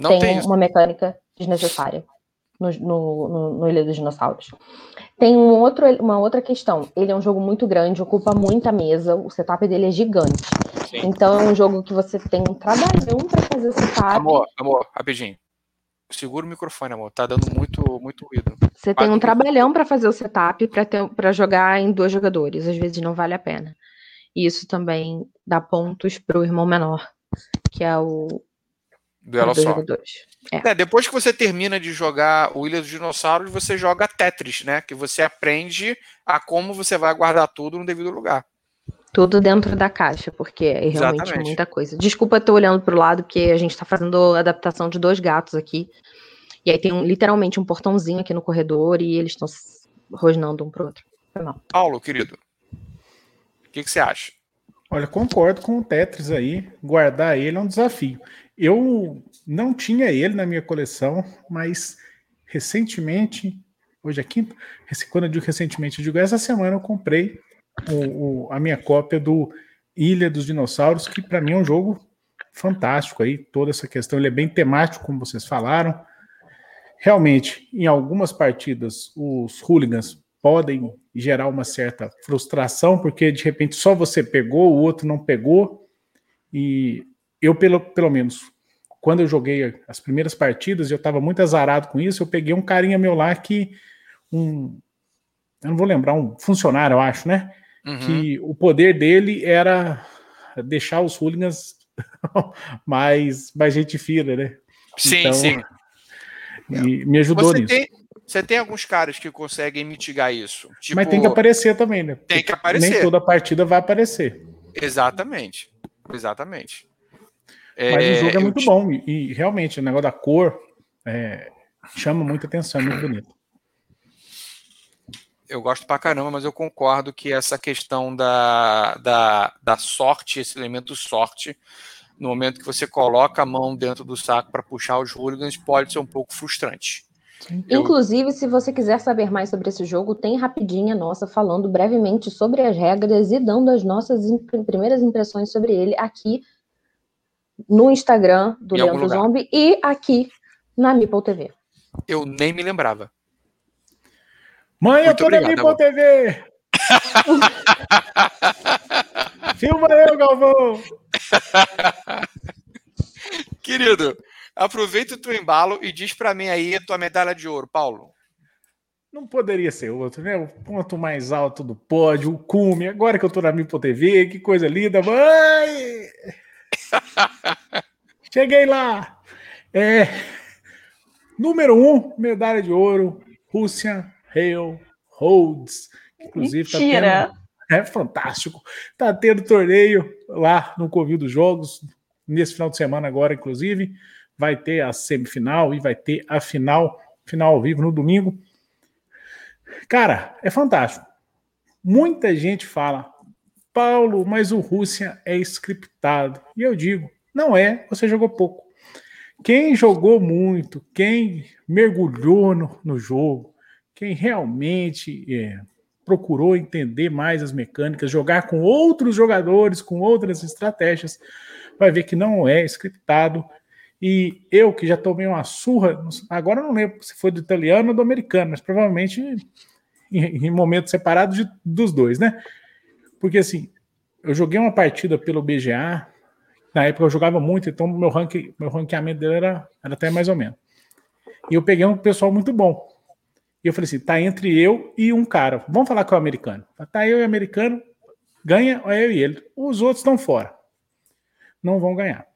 não tem, tem uma mecânica desnecessária no, no, no, no Ilha dos Dinossauros. Tem um outro, uma outra questão. Ele é um jogo muito grande, ocupa muita mesa, o setup dele é gigante. Sim. Então é um jogo que você tem um trabalhão para fazer o setup. Amor, amor, rapidinho. Segura o microfone, amor. Tá dando muito, muito ruído. Você tem um trabalhão para fazer o setup para jogar em dois jogadores. Às vezes não vale a pena. E isso também dá pontos para o irmão menor, que é o, Duelo só. É. É, depois que você termina de jogar o Ilha dos Dinossauros, você joga Tetris, né? Que você aprende a como você vai guardar tudo no devido lugar. Tudo dentro da caixa, porque é realmente Exatamente. muita coisa. Desculpa ter olhando para o lado, porque a gente está fazendo adaptação de dois gatos aqui. E aí tem um, literalmente um portãozinho aqui no corredor e eles estão rosnando um pro outro. Paulo, querido, o que, que você acha? Olha, concordo com o Tetris aí. Guardar ele é um desafio. Eu não tinha ele na minha coleção, mas recentemente, hoje é quinta, quando eu digo recentemente, eu digo essa semana eu comprei o, o, a minha cópia do Ilha dos Dinossauros, que para mim é um jogo fantástico aí, toda essa questão, ele é bem temático, como vocês falaram. Realmente, em algumas partidas, os hooligans podem gerar uma certa frustração, porque de repente só você pegou, o outro não pegou, e eu, pelo, pelo menos, quando eu joguei as primeiras partidas, eu estava muito azarado com isso. Eu peguei um carinha meu lá que. Um, eu não vou lembrar, um funcionário, eu acho, né? Uhum. Que o poder dele era deixar os hooligans mais, mais gente fina, né? Sim, então, sim. E me ajudou você nisso. Tem, você tem alguns caras que conseguem mitigar isso. Tipo, Mas tem que aparecer também, né? Tem que aparecer. Nem toda partida vai aparecer. Exatamente. Exatamente. É, Mas o jogo é muito bom e, e, realmente o negócio da cor é, chama muita atenção, é muito bonito. eu gosto pra caramba, mas eu concordo que essa questão da, da, da sorte, esse elemento sorte, no momento que você coloca a mão dentro do saco para puxar os hooligans, pode ser um pouco frustrante. Eu... Inclusive, se você quiser saber mais sobre esse jogo, tem rapidinha nossa falando brevemente sobre as regras e dando as nossas primeiras impressões sobre ele aqui no Instagram do em Leandro Zombie e aqui na Meeple TV. Eu nem me lembrava. Mãe, Muito eu tô obrigado, na Meeple TV! Filma eu, Galvão! Querido, aproveita o teu embalo e diz para mim aí a tua medalha de ouro, Paulo. Não poderia ser outro, né? O ponto mais alto do pódio, o cume. Agora que eu tô na Mipo TV, que coisa linda, mãe! Cheguei lá! É, número um, medalha de ouro, Rússia, Hale, Rhodes. Inclusive, tá Mentira. tá tendo, é fantástico. Tá tendo torneio lá no Covil dos Jogos, nesse final de semana agora, inclusive. Vai ter a semifinal e vai ter a final, final ao vivo no domingo. Cara, é fantástico. Muita gente fala, Paulo, mas o Rússia é scriptado. E eu digo, não é, você jogou pouco. Quem jogou muito, quem mergulhou no, no jogo, quem realmente é, procurou entender mais as mecânicas, jogar com outros jogadores, com outras estratégias, vai ver que não é scriptado. E eu, que já tomei uma surra, agora não lembro se foi do italiano ou do americano, mas provavelmente em, em momentos separados dos dois, né? Porque assim, eu joguei uma partida pelo BGA, na época eu jogava muito, então meu, ranking, meu ranqueamento dele era, era até mais ou menos. E eu peguei um pessoal muito bom. E eu falei assim: tá entre eu e um cara. Vamos falar com o americano. Tá eu e o americano, ganha é eu e ele. Os outros estão fora. Não vão ganhar.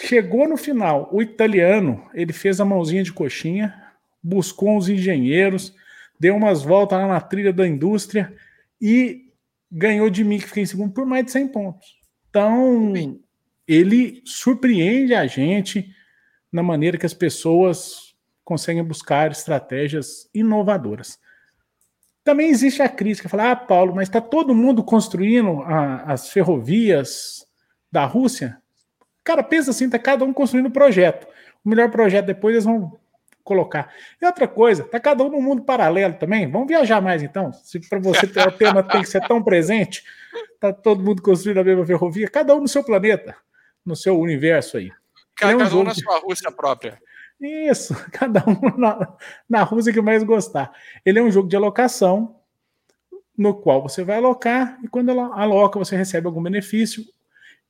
Chegou no final, o italiano, ele fez a mãozinha de coxinha, buscou uns engenheiros, deu umas voltas lá na trilha da indústria e ganhou de mim, que fiquei em segundo, por mais de 100 pontos. Então, ele surpreende a gente na maneira que as pessoas conseguem buscar estratégias inovadoras. Também existe a crítica, falar, ah, Paulo, mas está todo mundo construindo a, as ferrovias da Rússia? Cara, pensa assim, está cada um construindo um projeto. O melhor projeto depois eles vão colocar. E outra coisa, está cada um no mundo paralelo também. Vamos viajar mais então. Se para você o tema tem que ser tão presente, está todo mundo construindo a mesma ferrovia, cada um no seu planeta, no seu universo aí. Cada, é um, um na sua Rússia própria. Isso, cada um na, na Rússia que mais gostar. Ele é um jogo de alocação, no qual você vai alocar, e quando ela aloca, você recebe algum benefício.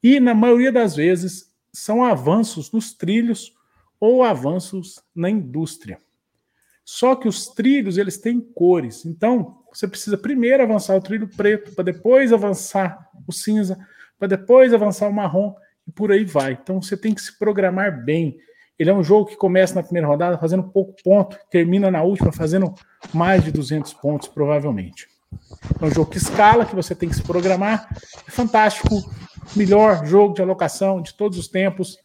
E, na maioria das vezes, são avanços nos trilhos ou avanços na indústria. Só que os trilhos, eles têm cores. Então, você precisa primeiro avançar o trilho preto, para depois avançar o cinza, para depois avançar o marrom, e por aí vai. Então, você tem que se programar bem ele é um jogo que começa na primeira rodada fazendo pouco ponto, termina na última fazendo mais de 200 pontos, provavelmente. É um jogo que escala, que você tem que se programar. É fantástico. Melhor jogo de alocação de todos os tempos.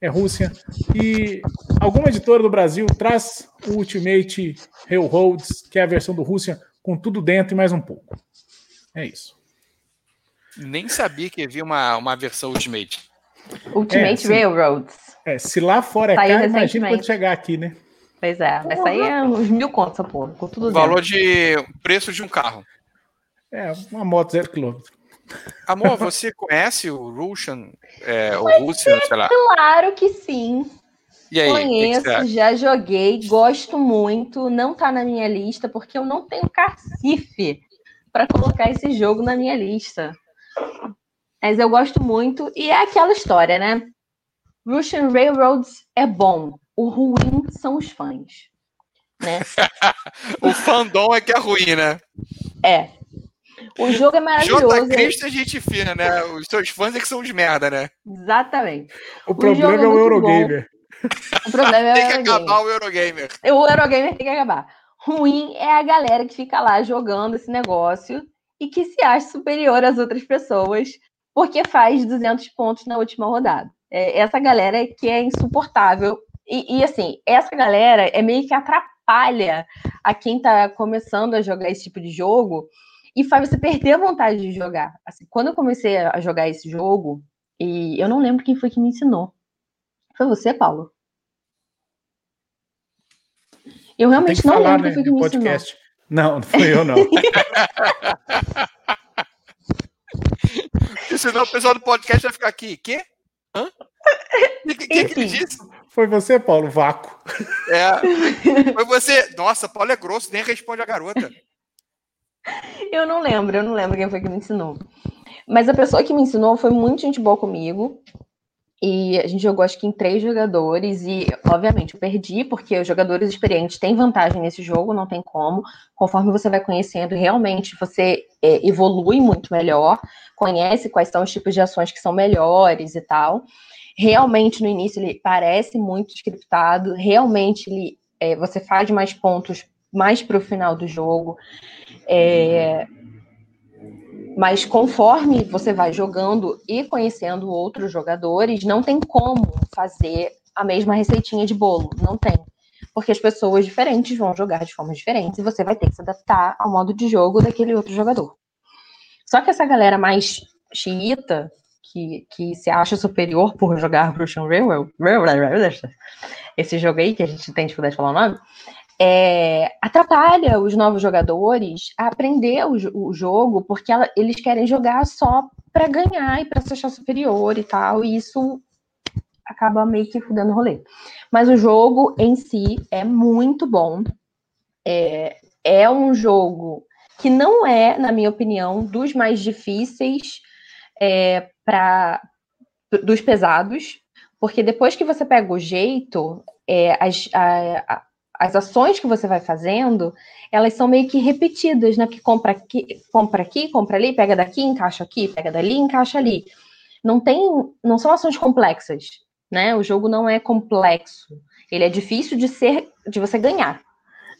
É Rússia. E alguma editora do Brasil traz o Ultimate Railroads, que é a versão do Rússia, com tudo dentro e mais um pouco. É isso. Nem sabia que havia uma, uma versão Ultimate. Ultimate é, Railroads. É, se lá fora é caro, imagina quando chegar aqui, né? Pois é, vai sair é uns mil contos essa porra, com tudo O valor de preço de um carro. É, uma moto zero quilômetro. Amor, você conhece o Russian, é, o Russian, sei lá? Claro que sim. E aí, Conheço, que que já joguei, gosto muito. Não tá na minha lista porque eu não tenho cacife para colocar esse jogo na minha lista. Mas eu gosto muito e é aquela história, né? Russian Railroads é bom, o ruim são os fãs. Né? o fandom é que é ruim, né? É. O jogo é maravilhoso. J. Cristo é gente fina, né? Os seus fãs é que são os merda, né? Exatamente. O, o problema é, é o Eurogamer. O problema é o Tem que acabar o Eurogamer. O Eurogamer tem que acabar. Ruim é a galera que fica lá jogando esse negócio e que se acha superior às outras pessoas porque faz 200 pontos na última rodada. É, essa galera que é insuportável. E, e, assim, essa galera é meio que atrapalha a quem está começando a jogar esse tipo de jogo e faz você perder a vontade de jogar. Assim, quando eu comecei a jogar esse jogo, e eu não lembro quem foi que me ensinou. Foi você, Paulo? Eu realmente não falar, lembro quem né, foi que me podcast. ensinou. Não, não foi eu, não. senão o pessoal do podcast vai ficar aqui. Quê? Hã? O que, que, que ele disse? Foi você, Paulo, vácuo. É. Foi você. Nossa, Paulo é grosso, nem responde a garota. Eu não lembro, eu não lembro quem foi que me ensinou. Mas a pessoa que me ensinou foi muito gente boa comigo. E a gente jogou acho que em três jogadores, e obviamente eu perdi, porque os jogadores experientes têm vantagem nesse jogo, não tem como. Conforme você vai conhecendo, realmente você é, evolui muito melhor, conhece quais são os tipos de ações que são melhores e tal. Realmente no início ele parece muito scriptado, realmente ele, é, você faz mais pontos mais para o final do jogo. É, mas conforme você vai jogando e conhecendo outros jogadores, não tem como fazer a mesma receitinha de bolo. Não tem. Porque as pessoas diferentes vão jogar de formas diferentes e você vai ter que se adaptar ao modo de jogo daquele outro jogador. Só que essa galera mais xiita, que, que se acha superior por jogar Bruxian Railway, esse jogo aí que a gente tem dificuldade de falar o nome, é, atrapalha os novos jogadores a aprender o, o jogo, porque ela, eles querem jogar só para ganhar e para se achar superior e tal, e isso acaba meio que fudendo o rolê. Mas o jogo em si é muito bom. É, é um jogo que não é, na minha opinião, dos mais difíceis é, para dos pesados, porque depois que você pega o jeito, é, as, a, as ações que você vai fazendo, elas são meio que repetidas, né? Porque compra aqui, compra aqui, compra ali, pega daqui, encaixa aqui, pega dali, encaixa ali. Não tem, não são ações complexas, né? O jogo não é complexo. Ele é difícil de ser, de você ganhar,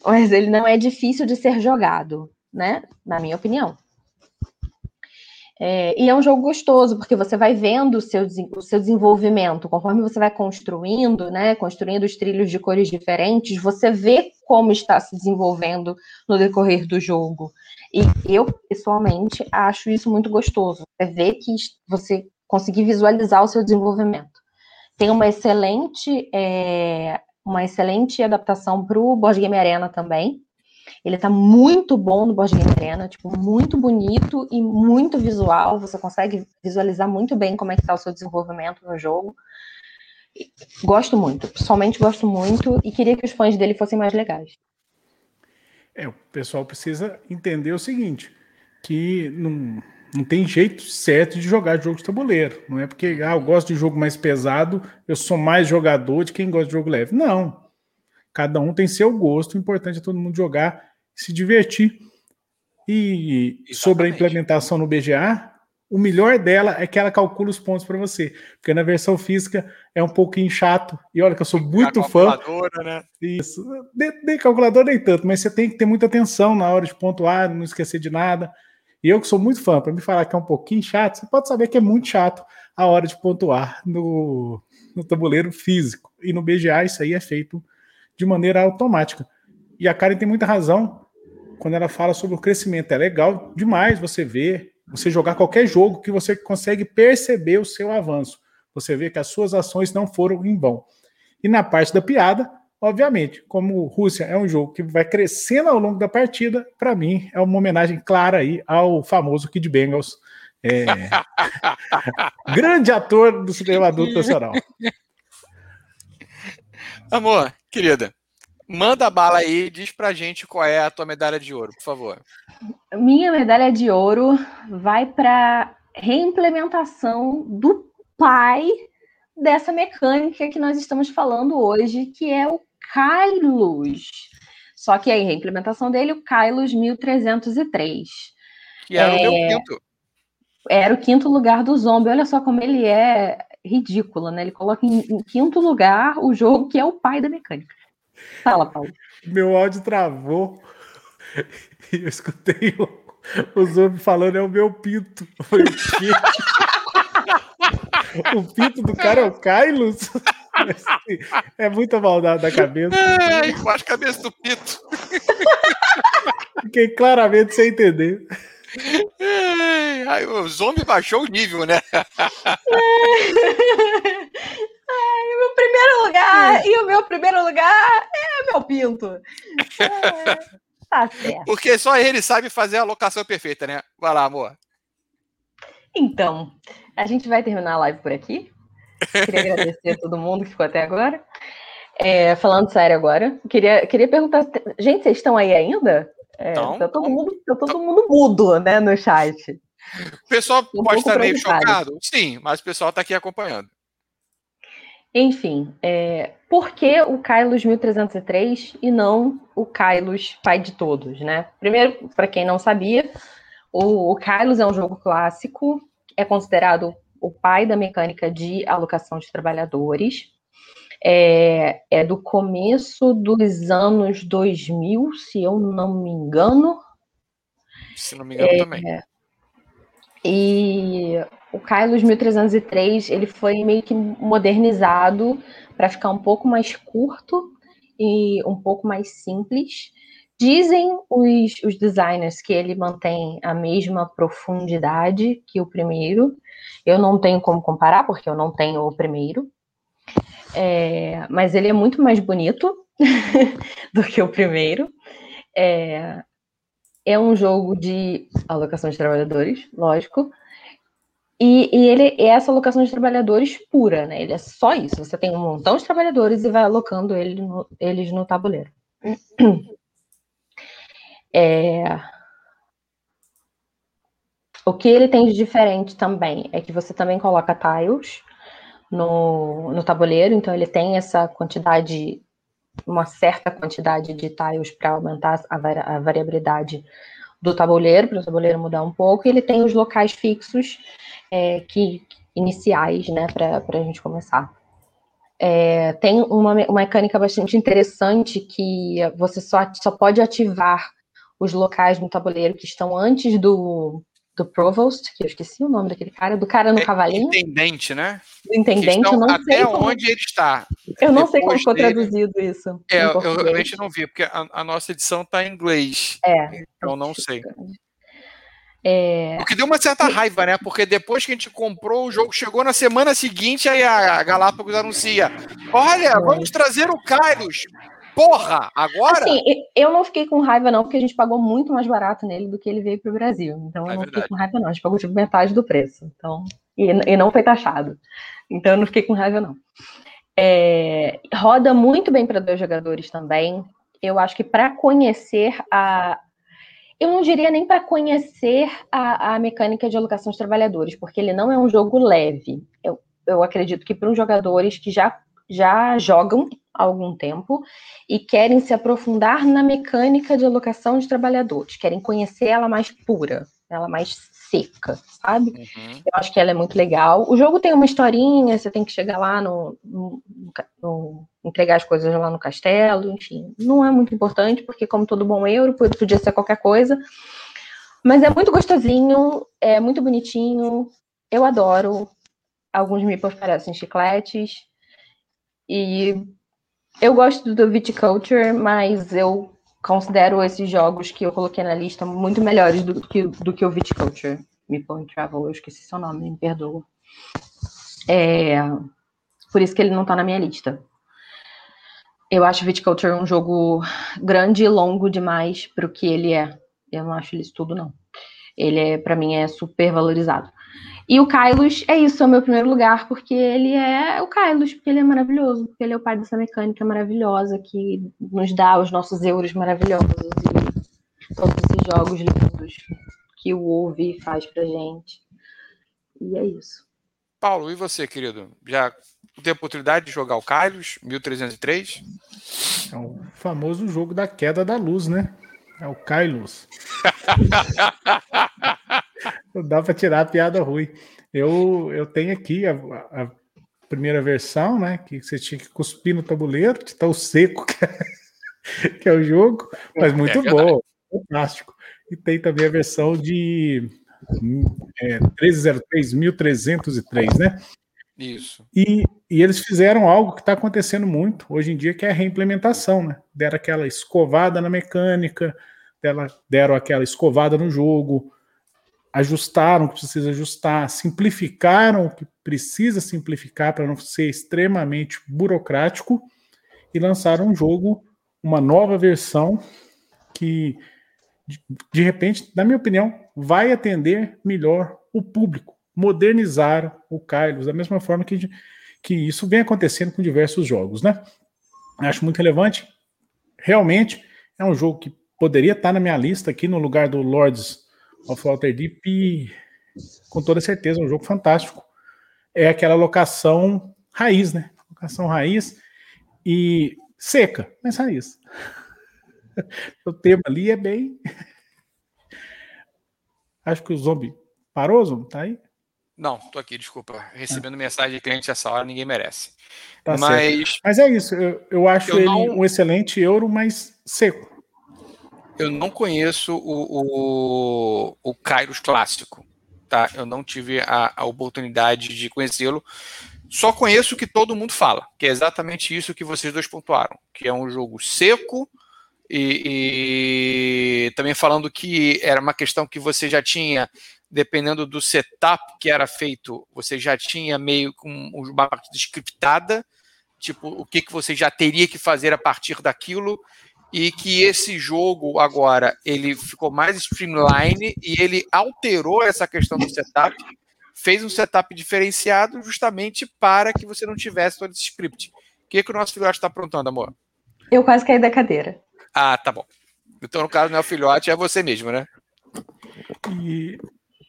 mas ele não é difícil de ser jogado, né? Na minha opinião. É, e é um jogo gostoso, porque você vai vendo o seu, o seu desenvolvimento, conforme você vai construindo, né, construindo os trilhos de cores diferentes, você vê como está se desenvolvendo no decorrer do jogo. E eu, pessoalmente, acho isso muito gostoso. É ver que você conseguir visualizar o seu desenvolvimento. Tem uma excelente, é, uma excelente adaptação para o Board Game Arena também, ele tá muito bom no Board Game Arena, tipo, muito bonito e muito visual. Você consegue visualizar muito bem como é que tá o seu desenvolvimento no jogo. Gosto muito, pessoalmente gosto muito e queria que os fãs dele fossem mais legais. É, o pessoal precisa entender o seguinte, que não, não tem jeito certo de jogar jogo de tabuleiro. Não é porque ah, eu gosto de jogo mais pesado, eu sou mais jogador de quem gosta de jogo leve. Não. Cada um tem seu gosto, o importante é todo mundo jogar se divertir. E Exatamente. sobre a implementação no BGA, o melhor dela é que ela calcula os pontos para você. Porque na versão física é um pouquinho chato. E olha que eu sou muito a fã. Né? Isso. De calculador nem tanto, mas você tem que ter muita atenção na hora de pontuar, não esquecer de nada. E eu que sou muito fã, para me falar que é um pouquinho chato, você pode saber que é muito chato a hora de pontuar no, no tabuleiro físico. E no BGA isso aí é feito de maneira automática. E a Karen tem muita razão quando ela fala sobre o crescimento. É legal demais você ver, você jogar qualquer jogo que você consegue perceber o seu avanço. Você vê que as suas ações não foram em vão. E na parte da piada, obviamente, como Rússia é um jogo que vai crescendo ao longo da partida, para mim é uma homenagem clara aí ao famoso Kid Bengals. É... grande ator do cinema adulto nacional. Amor, querida, Manda bala aí, diz pra gente qual é a tua medalha de ouro, por favor. Minha medalha de ouro vai para reimplementação do pai dessa mecânica que nós estamos falando hoje, que é o Kylos. Só que aí, a reimplementação dele, o Kylos 1303. Que era é... o meu é, quinto. Era o quinto lugar do zombie. Olha só como ele é ridículo, né? Ele coloca em, em quinto lugar o jogo que é o pai da mecânica. Fala, Paulo. Meu áudio travou e eu escutei o, o Zombie falando, é o meu pinto. Foi o quê? o pinto do cara é o Kylos? É muita maldade da cabeça. É, embaixo a cabeça do pinto. Fiquei claramente sem entender. Ai, o zombie baixou o nível, né? Ai, o meu primeiro lugar, e o meu primeiro lugar é meu pinto. É, tá certo. Porque só ele sabe fazer a alocação perfeita, né? Vai lá, amor. Então, a gente vai terminar a live por aqui. Queria agradecer a todo mundo que ficou até agora. É, falando sério agora, queria, queria perguntar, gente, vocês estão aí ainda? É, então, tá todo, mundo, tá todo mundo mudo, né, no chat. O pessoal um pode estar meio chocado, sim, mas o pessoal está aqui acompanhando. Enfim, é, por que o Kylos 1303 e não o Kylos pai de todos, né? Primeiro, para quem não sabia, o, o Kylos é um jogo clássico, é considerado o pai da mecânica de alocação de trabalhadores. É, é, do começo dos anos 2000, se eu não me engano. Se não me engano é, também. E o Kylos 1303 ele foi meio que modernizado para ficar um pouco mais curto e um pouco mais simples. Dizem os, os designers que ele mantém a mesma profundidade que o primeiro. Eu não tenho como comparar, porque eu não tenho o primeiro. É, mas ele é muito mais bonito do que o primeiro. É, é um jogo de alocação de trabalhadores, lógico. E, e, ele é essa alocação de trabalhadores pura, né? Ele é só isso. Você tem um montão de trabalhadores e vai alocando ele no, eles no tabuleiro. É... O que ele tem de diferente também é que você também coloca tiles no, no tabuleiro, então ele tem essa quantidade uma certa quantidade de tiles para aumentar a, a, variabilidade do tabuleiro, para o tabuleiro mudar um pouco, e ele tem os locais fixos é, que iniciais, né, para a gente começar. É, tem uma, uma mecânica bastante interessante que você só, só pode ativar os locais no tabuleiro que estão antes do, do Provost, que eu esqueci o nome daquele cara, do cara no é, cavalinho. Intendente, né? Do intendente, eu não até sei. Até onde ele está. Eu não sei como ficou dele... traduzido isso. É, eu, eu realmente não vi, porque a, a nossa edição está em inglês. É. Então não sei. É... O que deu uma certa raiva, né? Porque depois que a gente comprou, o jogo chegou na semana seguinte, aí a Galápagos anuncia: Olha, é. vamos trazer o Kairos Porra, agora? Assim, eu não fiquei com raiva, não, porque a gente pagou muito mais barato nele do que ele veio para o Brasil. Então é eu não verdade. fiquei com raiva, não. A gente pagou tipo metade do preço. Então, e, e não foi taxado. Então eu não fiquei com raiva, não. É, roda muito bem para dois jogadores também. Eu acho que para conhecer a. Eu não diria nem para conhecer a, a mecânica de alocação de trabalhadores, porque ele não é um jogo leve. Eu, eu acredito que para os jogadores que já, já jogam há algum tempo e querem se aprofundar na mecânica de alocação de trabalhadores, querem conhecer ela mais pura, ela mais seca, sabe? Uhum. Eu acho que ela é muito legal. O jogo tem uma historinha, você tem que chegar lá no, no, no, entregar as coisas lá no castelo, enfim. Não é muito importante, porque como todo bom euro, podia ser qualquer coisa. Mas é muito gostosinho, é muito bonitinho. Eu adoro. Alguns me parecem chicletes. E eu gosto do Viticulture, mas eu considero esses jogos que eu coloquei na lista muito melhores do que, do que o Viticulture. Meeple Travel, eu esqueci seu nome, me perdoa. É, por isso que ele não tá na minha lista. Eu acho Viticulture um jogo grande e longo demais para o que ele é. Eu não acho isso tudo, não. Ele, é, para mim, é super valorizado. E o Kylos é isso, é o meu primeiro lugar, porque ele é o Kylos, porque ele é maravilhoso, porque ele é o pai dessa mecânica maravilhosa que nos dá os nossos euros maravilhosos e todos esses jogos lindos que o Ouve faz pra gente. E é isso. Paulo, e você, querido? Já teve a oportunidade de jogar o Kylos 1303? É o famoso jogo da queda da luz, né? É o Kylos. Não dá para tirar a piada ruim. Eu, eu tenho aqui a, a, primeira versão, né? Que você tinha que cuspir no tabuleiro, de tão seco que é, que é o jogo, mas é muito é bom, fantástico. E tem também a versão de é, 1303, 1303, né? Isso. E, e eles fizeram algo que está acontecendo muito hoje em dia, que é a reimplementação, né? Deram aquela escovada na mecânica, deram aquela escovada no jogo, ajustaram o que precisa ajustar, simplificaram o que precisa simplificar para não ser extremamente burocrático e lançaram um jogo, uma nova versão que de repente, na minha opinião, vai atender melhor o público. Modernizaram o Kylos, da mesma forma que, que isso vem acontecendo com diversos jogos, né? Acho muito relevante. Realmente é um jogo que poderia estar na minha lista aqui no lugar do Lords of Waterdeep com toda certeza é um jogo fantástico. É aquela locação raiz, né? Locação raiz e seca, mas raiz. o tema ali é bem. Acho que o zombie parou, zombie? Tá aí? Não, tô aqui, desculpa. Recebendo mensagem de cliente essa hora, ninguém merece. Tá mas... mas é isso, eu, eu acho eu ele não... um excelente euro, mas seco. Eu não conheço o, o, o Kairos clássico, tá? Eu não tive a, a oportunidade de conhecê-lo. Só conheço o que todo mundo fala, que é exatamente isso que vocês dois pontuaram, que é um jogo seco, e, e, também falando que era uma questão que você já tinha, dependendo do setup que era feito, você já tinha meio com uma partida scriptada, tipo, o que, que você já teria que fazer a partir daquilo, e que esse jogo agora ele ficou mais streamline e ele alterou essa questão do setup, fez um setup diferenciado justamente para que você não tivesse todo esse script. O que, que o nosso filhote está aprontando, amor? Eu quase caí da cadeira. Ah, tá bom. Então, no caso, não é o filhote, é você mesmo, né? E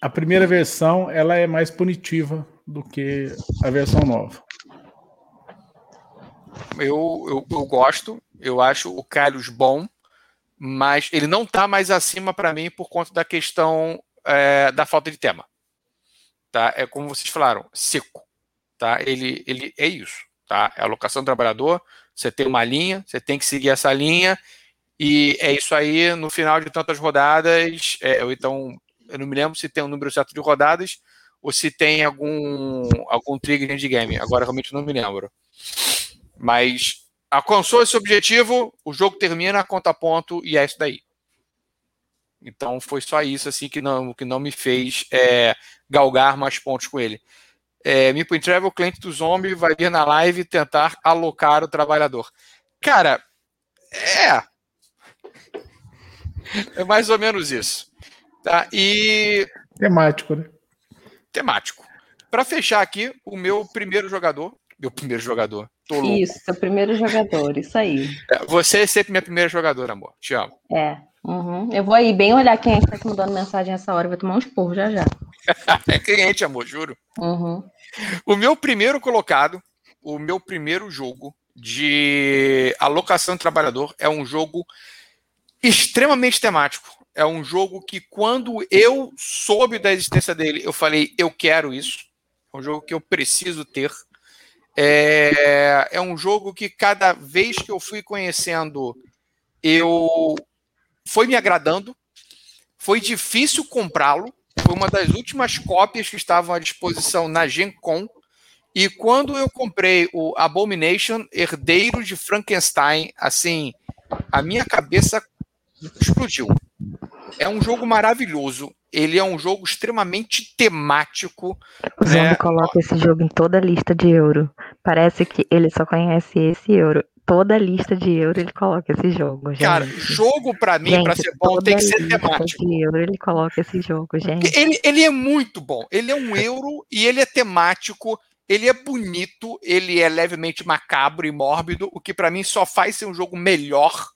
a primeira versão, ela é mais punitiva do que a versão nova. Eu, eu, eu gosto, eu acho o Carlos bom, mas ele não tá mais acima para mim por conta da questão é, da falta de tema. Tá? É como vocês falaram, seco. Tá? Ele, ele é isso. Tá? É a alocação do trabalhador, você tem uma linha, você tem que seguir essa linha, e é isso aí, no final de tantas rodadas, é, ou então, eu não me lembro se tem um número certo de rodadas, ou se tem algum, algum trigger de game. Agora realmente não me lembro. Mas alcançou esse objetivo, o jogo termina, conta ponto, e é isso daí. Então foi só isso assim que não, que não me fez é, galgar mais pontos com ele. É, Meeple Travel, cliente do Zombie, vai vir na live tentar alocar o trabalhador. Cara, é. É mais ou menos isso. Tá? E. Temático, né? Temático. Para fechar aqui, o meu primeiro jogador. Meu primeiro jogador. Tô louco. Isso, seu primeiro jogador, isso aí. É, você é sempre minha primeira jogadora, amor. Te amo. É. Uhum. Eu vou aí bem olhar quem está mandando mensagem essa hora, vai tomar um esporro já já. é cliente, amor, juro. Uhum. O meu primeiro colocado, o meu primeiro jogo de alocação de trabalhador é um jogo extremamente temático. É um jogo que, quando eu soube da existência dele, eu falei, eu quero isso. É um jogo que eu preciso ter. É, é um jogo que, cada vez que eu fui conhecendo, eu foi me agradando. Foi difícil comprá-lo. Foi uma das últimas cópias que estavam à disposição na Gen Con. E quando eu comprei o Abomination, Herdeiro de Frankenstein, assim, a minha cabeça explodiu. É um jogo maravilhoso. Ele é um jogo extremamente temático. O Zombie né? coloca esse jogo em toda a lista de euro. Parece que ele só conhece esse euro. Toda a lista de euro ele coloca esse jogo. Gente. Cara, jogo para mim, para ser bom, tem que ser temático. De euro ele coloca esse jogo, gente. Ele, ele é muito bom. Ele é um euro e ele é temático. Ele é bonito, ele é levemente macabro e mórbido, o que para mim só faz ser um jogo melhor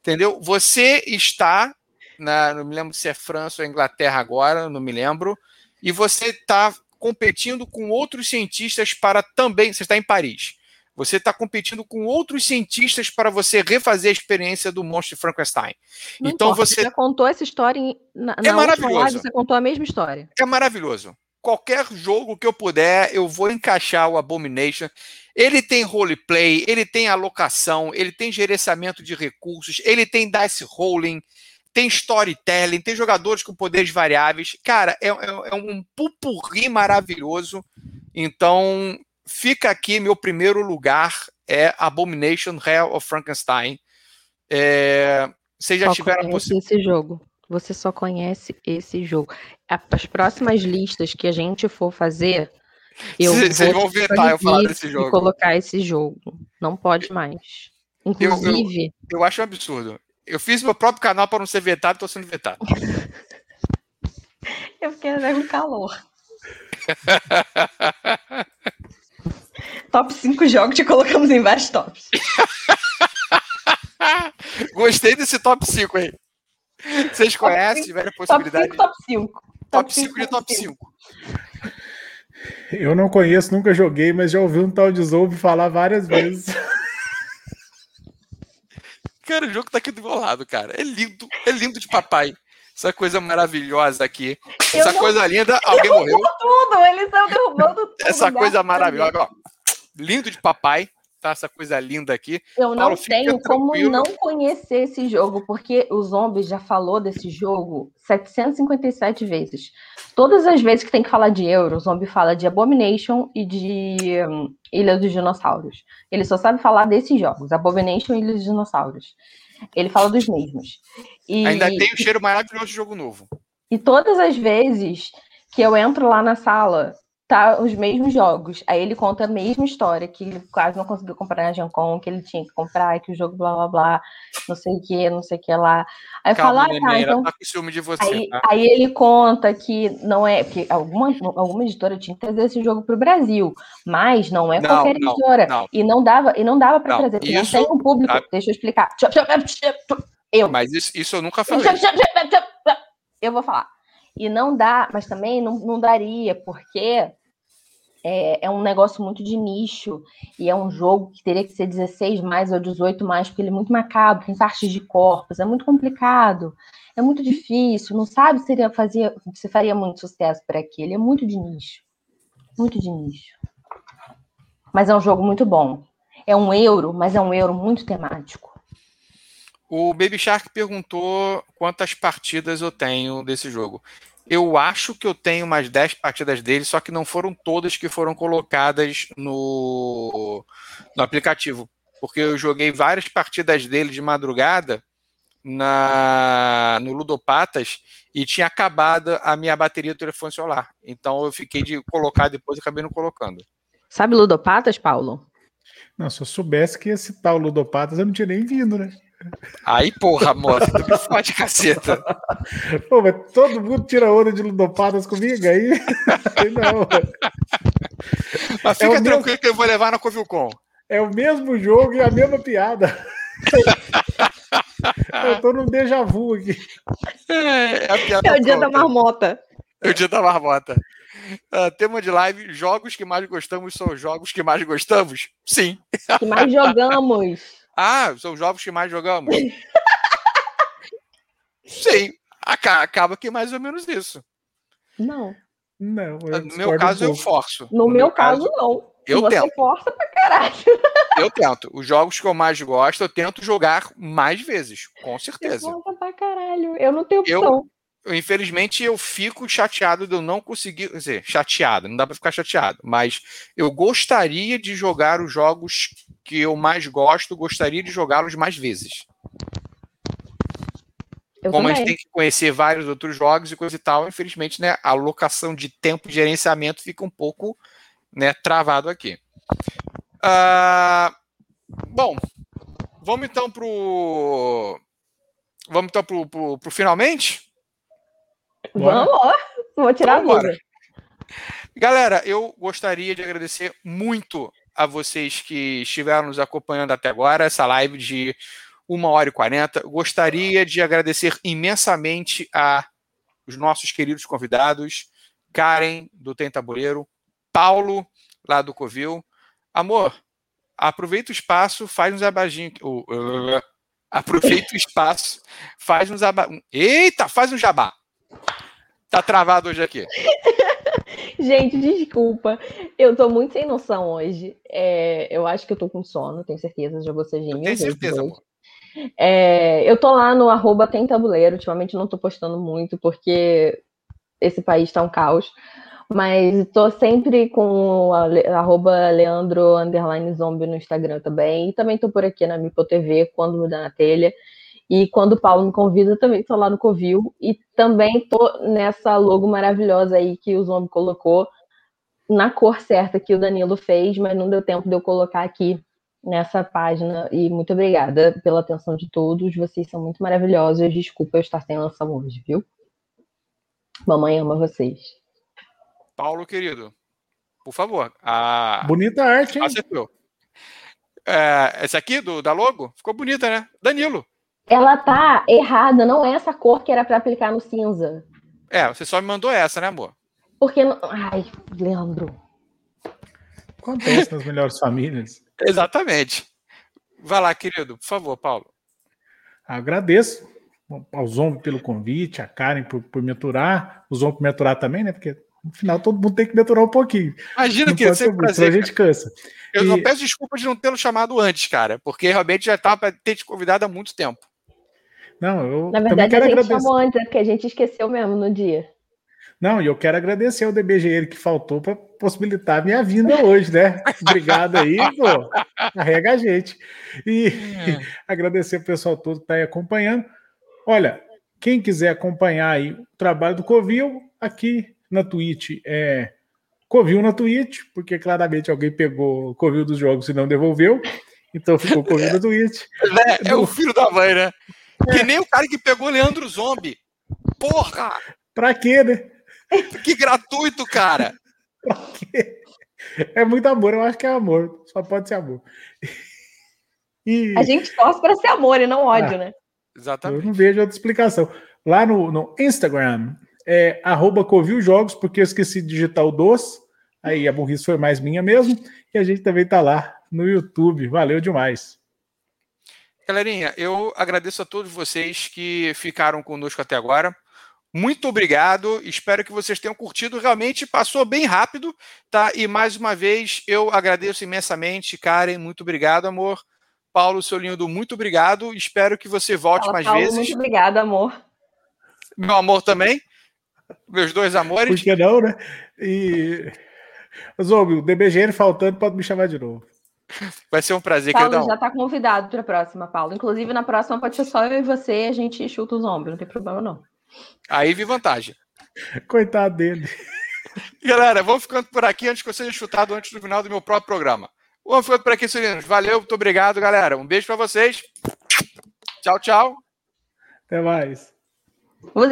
Entendeu? Você está, na, não me lembro se é França ou Inglaterra agora, não me lembro, e você está competindo com outros cientistas para também. Você está em Paris. Você está competindo com outros cientistas para você refazer a experiência do monstro de Frankenstein. Não então importa, você. Você já contou essa história em... na, é na maravilhoso. Live, você contou a mesma história. É maravilhoso. Qualquer jogo que eu puder, eu vou encaixar o Abomination. Ele tem roleplay, ele tem alocação, ele tem gerenciamento de recursos, ele tem dice rolling, tem storytelling, tem jogadores com poderes variáveis. Cara, é, é, é um pupurri maravilhoso Então, fica aqui meu primeiro lugar é Abomination Hell of Frankenstein. É, vocês já só tiveram esse jogo. Você só conhece esse jogo. As próximas listas que a gente for fazer, eu Vocês vão vetar eu falar desse jogo. E colocar esse jogo. Não pode mais. Inclusive. Eu, eu, eu acho um absurdo. Eu fiz meu próprio canal para não ser vetado, estou sendo vetado. eu fiquei com calor. Top 5 jogos que colocamos em vários tops. Gostei desse top 5 aí. Vocês conhecem, tiveram a possibilidade? Top 5, top 5. Top 5 de top 5. Eu não conheço, nunca joguei, mas já ouvi um tal de Zombie falar várias vezes. Cara, o jogo tá aqui do meu lado, cara. É lindo, é lindo de papai. Essa coisa maravilhosa aqui. Essa não... coisa linda, alguém morreu. tudo, eles estão derrubando tudo. Essa coisa maravilhosa, ó. Lindo de papai tá essa coisa linda aqui. Eu não Paulo, tenho como não conhecer esse jogo, porque o Zombie já falou desse jogo 757 vezes. Todas as vezes que tem que falar de Euro, o Zombie fala de Abomination e de um, Ilha dos Dinossauros. Ele só sabe falar desses jogos, Abomination e Ilha dos Dinossauros. Ele fala dos mesmos. E... Ainda tem o cheiro maravilhoso de jogo novo. E todas as vezes que eu entro lá na sala, tá os mesmos jogos. Aí ele conta a mesma história, que ele quase não conseguiu comprar na Jancon, que ele tinha que comprar, que o jogo blá blá blá, não sei o que, não sei o que lá. Aí Calma, fala, ah, tá, então... tá ciúme de você, aí, tá? aí, ele conta que não é, porque alguma, alguma editora tinha que trazer esse jogo pro Brasil, mas não é não, qualquer não, editora. Não. E não dava, e não dava para trazer, porque isso, não tem um público. Tá. Deixa eu explicar. Eu. Mas isso, isso eu nunca falei. Eu vou falar. E não dá, mas também não, não daria, porque é, é, um negócio muito de nicho e é um jogo que teria que ser 16 mais ou 18 mais, porque ele é muito macabro, tem partes de corpos, é muito complicado, é muito difícil, não sabe se seria fazia, se faria muito sucesso por aqui. Ele é muito de nicho. Muito de nicho. Mas é um jogo muito bom. É um euro, mas é um euro muito temático. O Baby Shark perguntou quantas partidas eu tenho desse jogo. Eu acho que eu tenho umas 10 partidas dele, só que não foram todas que foram colocadas no, no aplicativo. Porque eu joguei várias partidas dele de madrugada na no Ludopatas e tinha acabado a minha bateria do telefone celular. Então eu fiquei de colocar depois e acabei não colocando. Sabe Ludopatas, Paulo? Não, se eu soubesse que ia citar o Ludopatas, eu não tinha nem vindo, né? Aí, porra, moça, tu me fode, caceta. Pô, mas todo mundo tira onda de ludopadas comigo aí? Não. Mas fica é tranquilo mesmo... que eu vou levar na Covilcom. É o mesmo jogo e a mesma piada. eu tô num déjà vu aqui. É, é, é o dia da marmota. É o dia da marmota. Uh, tema de live: jogos que mais gostamos são jogos que mais gostamos? Sim. Que mais jogamos. Ah, são os jogos que mais jogamos. Sim, acaba que é mais ou menos isso. Não. Não. No meu caso, um eu forço. No, no meu, meu caso, caso, não. Eu Você tento. força pra caralho. Eu tento. Os jogos que eu mais gosto, eu tento jogar mais vezes, com certeza. Eu força pra caralho. Eu não tenho opção. Eu, infelizmente, eu fico chateado de eu não conseguir. Quer dizer, chateado, não dá pra ficar chateado. Mas eu gostaria de jogar os jogos que eu mais gosto, gostaria de jogá-los mais vezes. Eu Como também. a gente tem que conhecer vários outros jogos e coisa e tal, infelizmente, né, a alocação de tempo de gerenciamento fica um pouco né, travado aqui. Uh, bom, vamos então pro. Vamos então pro, pro, pro finalmente? Vamos, vou tirar a dúvida. Galera, eu gostaria de agradecer muito a vocês que estiveram nos acompanhando até agora, essa live de 1 hora e 40. Gostaria de agradecer imensamente a os nossos queridos convidados, Karen, do Tem Tabuleiro, Paulo, lá do Covil. Amor, aproveita o espaço, faz uns abajinhos. Uh, uh, aproveita o espaço, faz uns aba... Eita, faz um jabá. Tá travado hoje aqui. Gente, desculpa. Eu tô muito sem noção hoje. É, eu acho que eu tô com sono, tenho certeza. Já vou ser gêmeo. Tenho certeza, amor. É, eu tô lá no arroba tem tabuleiro. Ultimamente não tô postando muito, porque esse país tá um caos. Mas estou sempre com arroba Leandro underline zombie no Instagram também. E também estou por aqui na Mipo TV, quando me dá na telha. E quando o Paulo me convida, também estou lá no Covil. E também estou nessa logo maravilhosa aí que o Zombie colocou, na cor certa que o Danilo fez, mas não deu tempo de eu colocar aqui nessa página. E muito obrigada pela atenção de todos. Vocês são muito maravilhosos. Desculpa eu estar sem lançar hoje, viu? Mamãe ama vocês. Paulo, querido, por favor. A... Bonita arte, hein? Acertou. É, essa aqui do, da logo ficou bonita, né? Danilo. Ela tá errada, não é essa cor que era para aplicar no cinza. É, você só me mandou essa, né, amor? Porque. Ai, Leandro. Acontece nas melhores famílias. Exatamente. Vai lá, querido, por favor, Paulo. Agradeço ao Zombo pelo convite, a Karen por, por me aturar, o Zombo por me aturar também, né? Porque no final todo mundo tem que me aturar um pouquinho. Imagina que sempre prazer. A gente cansa. Eu e... não peço desculpa de não tê-lo chamado antes, cara, porque realmente já estava para ter te convidado há muito tempo. Não, eu Na verdade, a gente agradecer. chamou antes, é porque a gente esqueceu mesmo no dia. Não, e eu quero agradecer ao DBGE que faltou para possibilitar a minha vinda hoje, né? Obrigado aí, pô. Carrega a gente. E é. agradecer o pessoal todo que está aí acompanhando. Olha, quem quiser acompanhar aí o trabalho do Covil, aqui na Twitch é Covil na Twitch, porque claramente alguém pegou o Covil dos jogos e não devolveu. Então ficou Covil na Twitch. É, é o filho da mãe, né? Que nem o cara que pegou Leandro Zombie. Porra! Pra quê, né? Que gratuito, cara! pra quê? É muito amor, eu acho que é amor. Só pode ser amor. E... A gente torce para ser amor e não ódio, ah, né? Exatamente. Eu não vejo outra explicação. Lá no, no Instagram, é arroba Jogos, porque eu esqueci de digitar o doce. Aí a burrice foi mais minha mesmo. E a gente também tá lá no YouTube. Valeu demais. Galerinha, eu agradeço a todos vocês que ficaram conosco até agora. Muito obrigado. Espero que vocês tenham curtido. Realmente passou bem rápido, tá? E mais uma vez eu agradeço imensamente, Karen. Muito obrigado, amor. Paulo, seu lindo, muito obrigado. Espero que você volte Fala, mais Paulo, vezes. Muito obrigado, amor. Meu amor também. Meus dois amores. Por que não, né? E. Zombie, o DBGN faltando, pode me chamar de novo. Vai ser um prazer, Paulo queridão. já está convidado para a próxima, Paulo. Inclusive, na próxima pode ser só eu e você, a gente chuta os ombros, não tem problema não. Aí vi vantagem. Coitado dele. Galera, vamos ficando por aqui antes que eu seja chutado antes do final do meu próprio programa. Vamos ficando por aqui, Sirinos. Valeu, muito obrigado, galera. Um beijo para vocês. Tchau, tchau. Até mais.